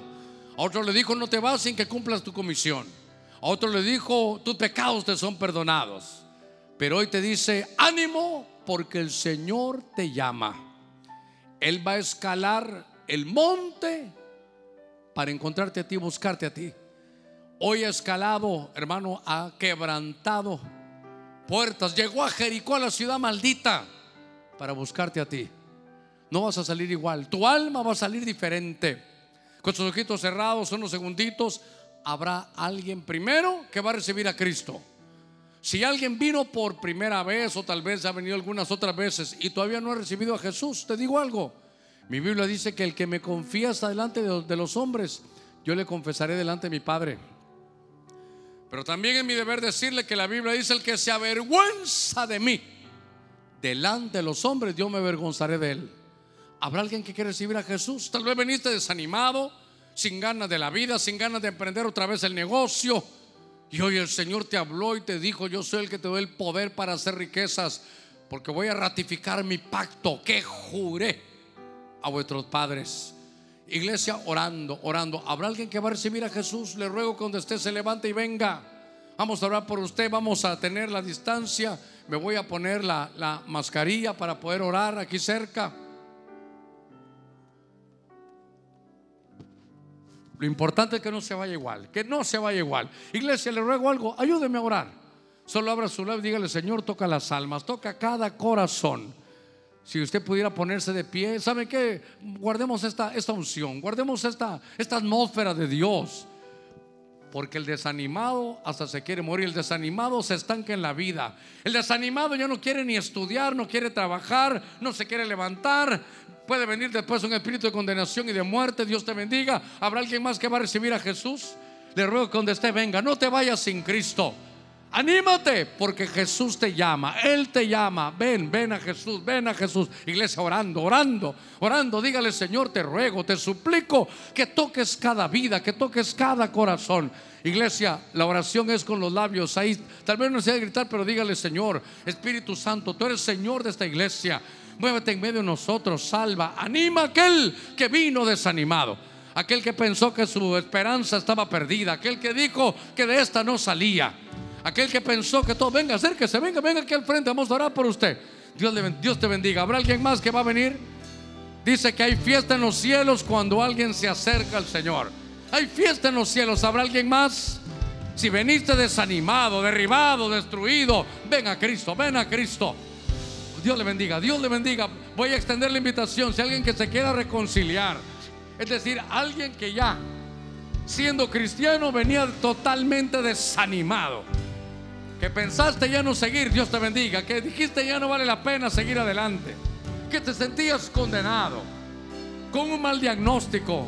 S1: A otro le dijo, no te vas sin que cumplas tu comisión. A otro le dijo, tus pecados te son perdonados. Pero hoy te dice, ánimo porque el Señor te llama. Él va a escalar el monte para encontrarte a ti, buscarte a ti. Hoy ha escalado, hermano, ha quebrantado puertas. Llegó a Jericó, a la ciudad maldita, para buscarte a ti. No vas a salir igual. Tu alma va a salir diferente. Con sus ojitos cerrados, unos segunditos, habrá alguien primero que va a recibir a Cristo. Si alguien vino por primera vez o tal vez ha venido algunas otras veces y todavía no ha recibido a Jesús, te digo algo. Mi Biblia dice que el que me confía hasta delante de los hombres, yo le confesaré delante de mi Padre. Pero también es mi deber decirle que la Biblia dice el que se avergüenza de mí delante de los hombres, yo me avergonzaré de él. ¿Habrá alguien que quiere recibir a Jesús? Tal vez veniste desanimado, sin ganas de la vida, sin ganas de emprender otra vez el negocio y hoy el Señor te habló y te dijo, yo soy el que te doy el poder para hacer riquezas, porque voy a ratificar mi pacto que juré a vuestros padres. Iglesia orando, orando. ¿Habrá alguien que va a recibir a Jesús? Le ruego que donde esté se levante y venga. Vamos a orar por usted, vamos a tener la distancia. Me voy a poner la, la mascarilla para poder orar aquí cerca. Lo importante es que no se vaya igual, que no se vaya igual. Iglesia, le ruego algo, ayúdeme a orar. Solo abra su lado y dígale, Señor, toca las almas, toca cada corazón. Si usted pudiera ponerse de pie, ¿sabe qué? Guardemos esta, esta unción, guardemos esta, esta atmósfera de Dios. Porque el desanimado hasta se quiere morir, el desanimado se estanca en la vida. El desanimado ya no quiere ni estudiar, no quiere trabajar, no se quiere levantar, Puede venir después un espíritu de condenación y de muerte. Dios te bendiga. ¿Habrá alguien más que va a recibir a Jesús? Le ruego que donde esté venga. No te vayas sin Cristo. Anímate porque Jesús te llama. Él te llama. Ven, ven a Jesús, ven a Jesús. Iglesia orando, orando, orando. Dígale, Señor, te ruego, te suplico que toques cada vida, que toques cada corazón. Iglesia, la oración es con los labios. Ahí tal vez no sea gritar, pero dígale, Señor, Espíritu Santo, tú eres Señor de esta iglesia. Muévete en medio de nosotros, salva, anima a aquel que vino desanimado, aquel que pensó que su esperanza estaba perdida, aquel que dijo que de esta no salía, aquel que pensó que todo, venga, acérquese, venga, venga aquí al frente, vamos a orar por usted. Dios, Dios te bendiga. ¿Habrá alguien más que va a venir? Dice que hay fiesta en los cielos cuando alguien se acerca al Señor. Hay fiesta en los cielos. ¿Habrá alguien más? Si veniste desanimado, derribado, destruido, ven a Cristo, ven a Cristo. Dios le bendiga, Dios le bendiga. Voy a extender la invitación. Si alguien que se quiera reconciliar, es decir, alguien que ya siendo cristiano venía totalmente desanimado, que pensaste ya no seguir, Dios te bendiga, que dijiste ya no vale la pena seguir adelante, que te sentías condenado, con un mal diagnóstico,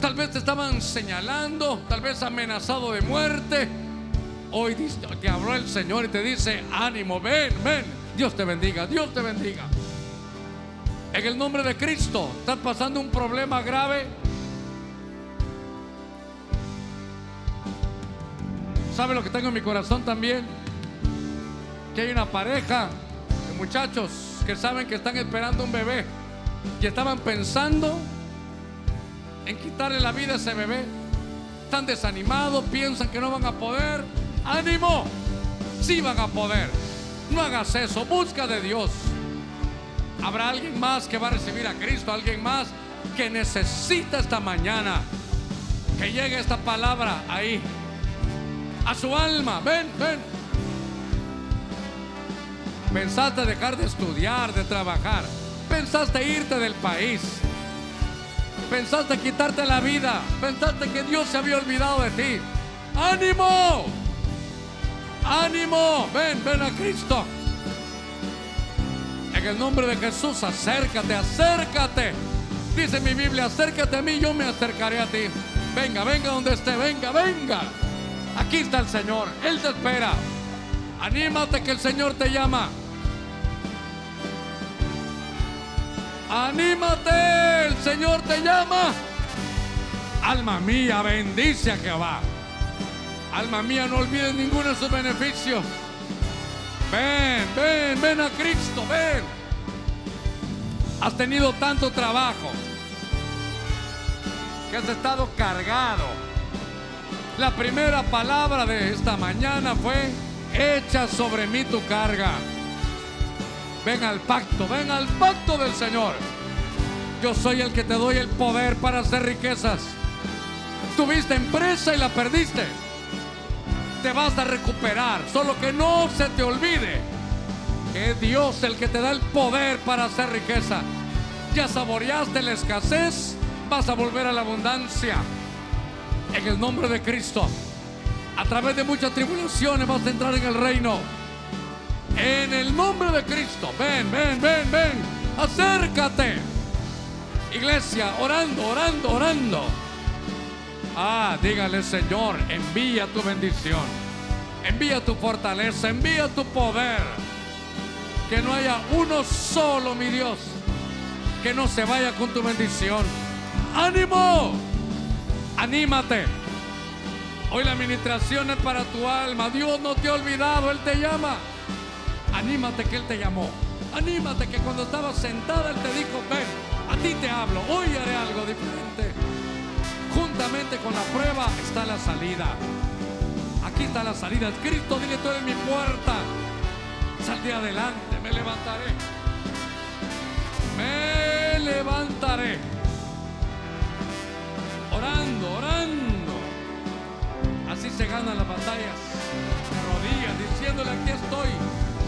S1: tal vez te estaban señalando, tal vez amenazado de muerte. Hoy te habló el Señor y te dice, ánimo, ven, ven, Dios te bendiga, Dios te bendiga. En el nombre de Cristo, estás pasando un problema grave. ¿Sabe lo que tengo en mi corazón también? Que hay una pareja de muchachos que saben que están esperando un bebé y estaban pensando en quitarle la vida a ese bebé. Están desanimados, piensan que no van a poder. ¡Ánimo! Sí van a poder. No hagas eso, busca de Dios. Habrá alguien más que va a recibir a Cristo, alguien más que necesita esta mañana que llegue esta palabra ahí a su alma. Ven, ven. Pensaste dejar de estudiar, de trabajar. Pensaste irte del país. Pensaste quitarte la vida. Pensaste que Dios se había olvidado de ti. ¡Ánimo! ¡Ánimo! Ven, ven a Cristo. En el nombre de Jesús, acércate, acércate. Dice mi Biblia, acércate a mí, yo me acercaré a ti. Venga, venga donde esté, venga, venga. Aquí está el Señor, Él te espera. Anímate que el Señor te llama. Anímate, el Señor te llama. Alma mía, bendice a Jehová. Alma mía, no olvides ninguno de sus beneficios. Ven, ven, ven a Cristo, ven. Has tenido tanto trabajo que has estado cargado la primera palabra de esta mañana fue, echa sobre mí tu carga. Ven al pacto, ven al pacto del Señor. Yo soy el que te doy el poder para hacer riquezas. Tuviste empresa y la perdiste. Te vas a recuperar. Solo que no se te olvide que es Dios el que te da el poder para hacer riqueza. Ya saboreaste la escasez, vas a volver a la abundancia en el nombre de Cristo. A través de muchas tribulaciones vas a entrar en el reino. En el nombre de Cristo. Ven, ven, ven, ven. Acércate. Iglesia, orando, orando, orando. Ah, dígale Señor, envía tu bendición. Envía tu fortaleza, envía tu poder. Que no haya uno solo, mi Dios. Que no se vaya con tu bendición. Ánimo. Anímate. Hoy la administración es para tu alma. Dios no te ha olvidado, Él te llama. Anímate que Él te llamó. Anímate que cuando estabas sentada Él te dijo, ven, a ti te hablo. Hoy haré algo diferente. Juntamente con la prueba está la salida. Aquí está la salida. Cristo, dile tú en mi puerta. Saldré adelante, me levantaré. Me levantaré orando, orando. Así se ganan las batallas. De rodillas, diciéndole aquí estoy,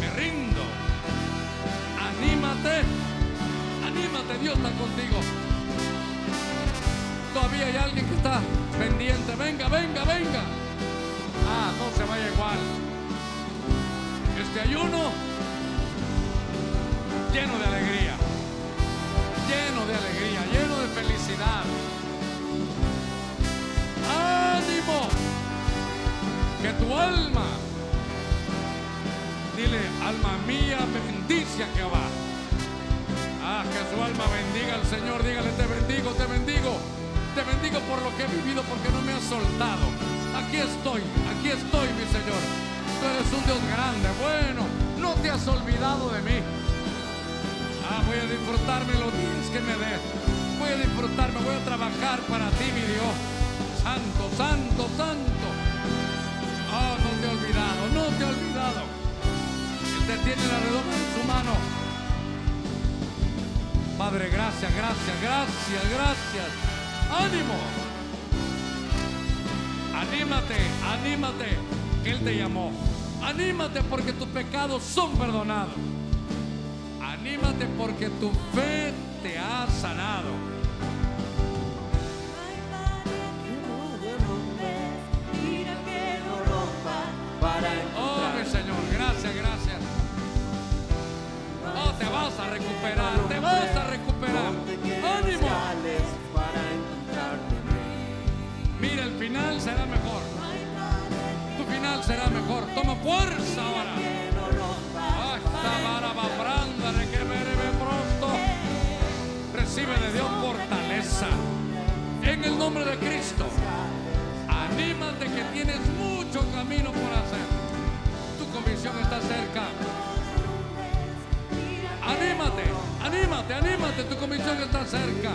S1: me rindo. Anímate, anímate, Dios está contigo. Todavía hay alguien que está pendiente. Venga, venga, venga. Ah, no se vaya igual. Este ayuno lleno de alegría, lleno de alegría, lleno de felicidad. ánimo, que tu alma, dile, alma mía, bendice a Jehová. Ah, que su alma bendiga al Señor, dígale, te bendigo, te bendigo, te bendigo por lo que he vivido, porque no me has soltado. Aquí estoy, aquí estoy, mi Señor. Tú eres un Dios grande, bueno, no te has olvidado de mí. Ah, voy a disfrutarme los días que me des. Voy a disfrutarme, voy a trabajar para ti, mi Dios santo, santo, santo. Oh, no te he olvidado, no te he olvidado. Él te tiene la redoma en su mano. Padre, gracias, gracias, gracias, gracias. Ánimo. Anímate, anímate, que Él te llamó. Anímate porque tus pecados son perdonados. Anímate porque tu fe te ha sanado. Oh, mi Señor, gracias, gracias. Oh, te vas a recuperar, final será mejor. Tu final será mejor. Toma fuerza ahora. Recibe de Dios fortaleza. En el nombre de Cristo. Anímate que tienes mucho camino por hacer. Tu convicción está cerca. Anímate, anímate, anímate. Tu convicción está cerca.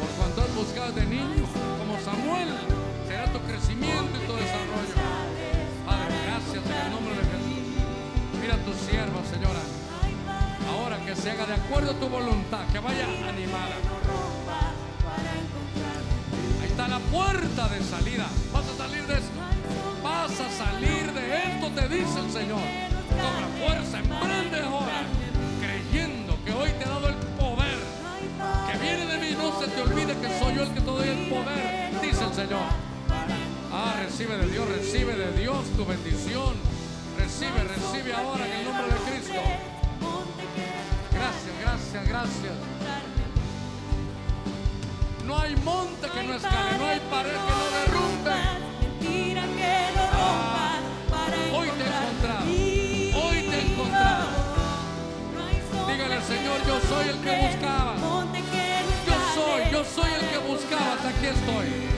S1: Por cuanto has buscado de niño, como Samuel, será tu crecimiento y tu desarrollo. Padre, gracias en el nombre de Jesús. Mira a tu sierva, Señora. Ahora que se haga de acuerdo a tu voluntad, que vaya animada. Ahí está la puerta de salida. Vas a salir de esto. Vas a salir de esto, te dice el Señor. Cobra fuerza, emprende ahora, creyendo que hoy te he dado el poder que viene de mí. No se te olvide que soy yo el que te doy el poder, dice el Señor. Ah, recibe de Dios, recibe de Dios tu bendición. Recibe, recibe ahora en el nombre de Cristo. Gracias, gracias, gracias. No hay monte que no escale, no hay pared que no derrumbe.
S2: Para
S1: Hoy te
S2: encontrar
S1: Hoy te
S2: sombra
S1: Dígale,
S2: que
S1: Señor, yo soy el que buscaba. Yo soy, yo soy el que buscabas, aquí estoy.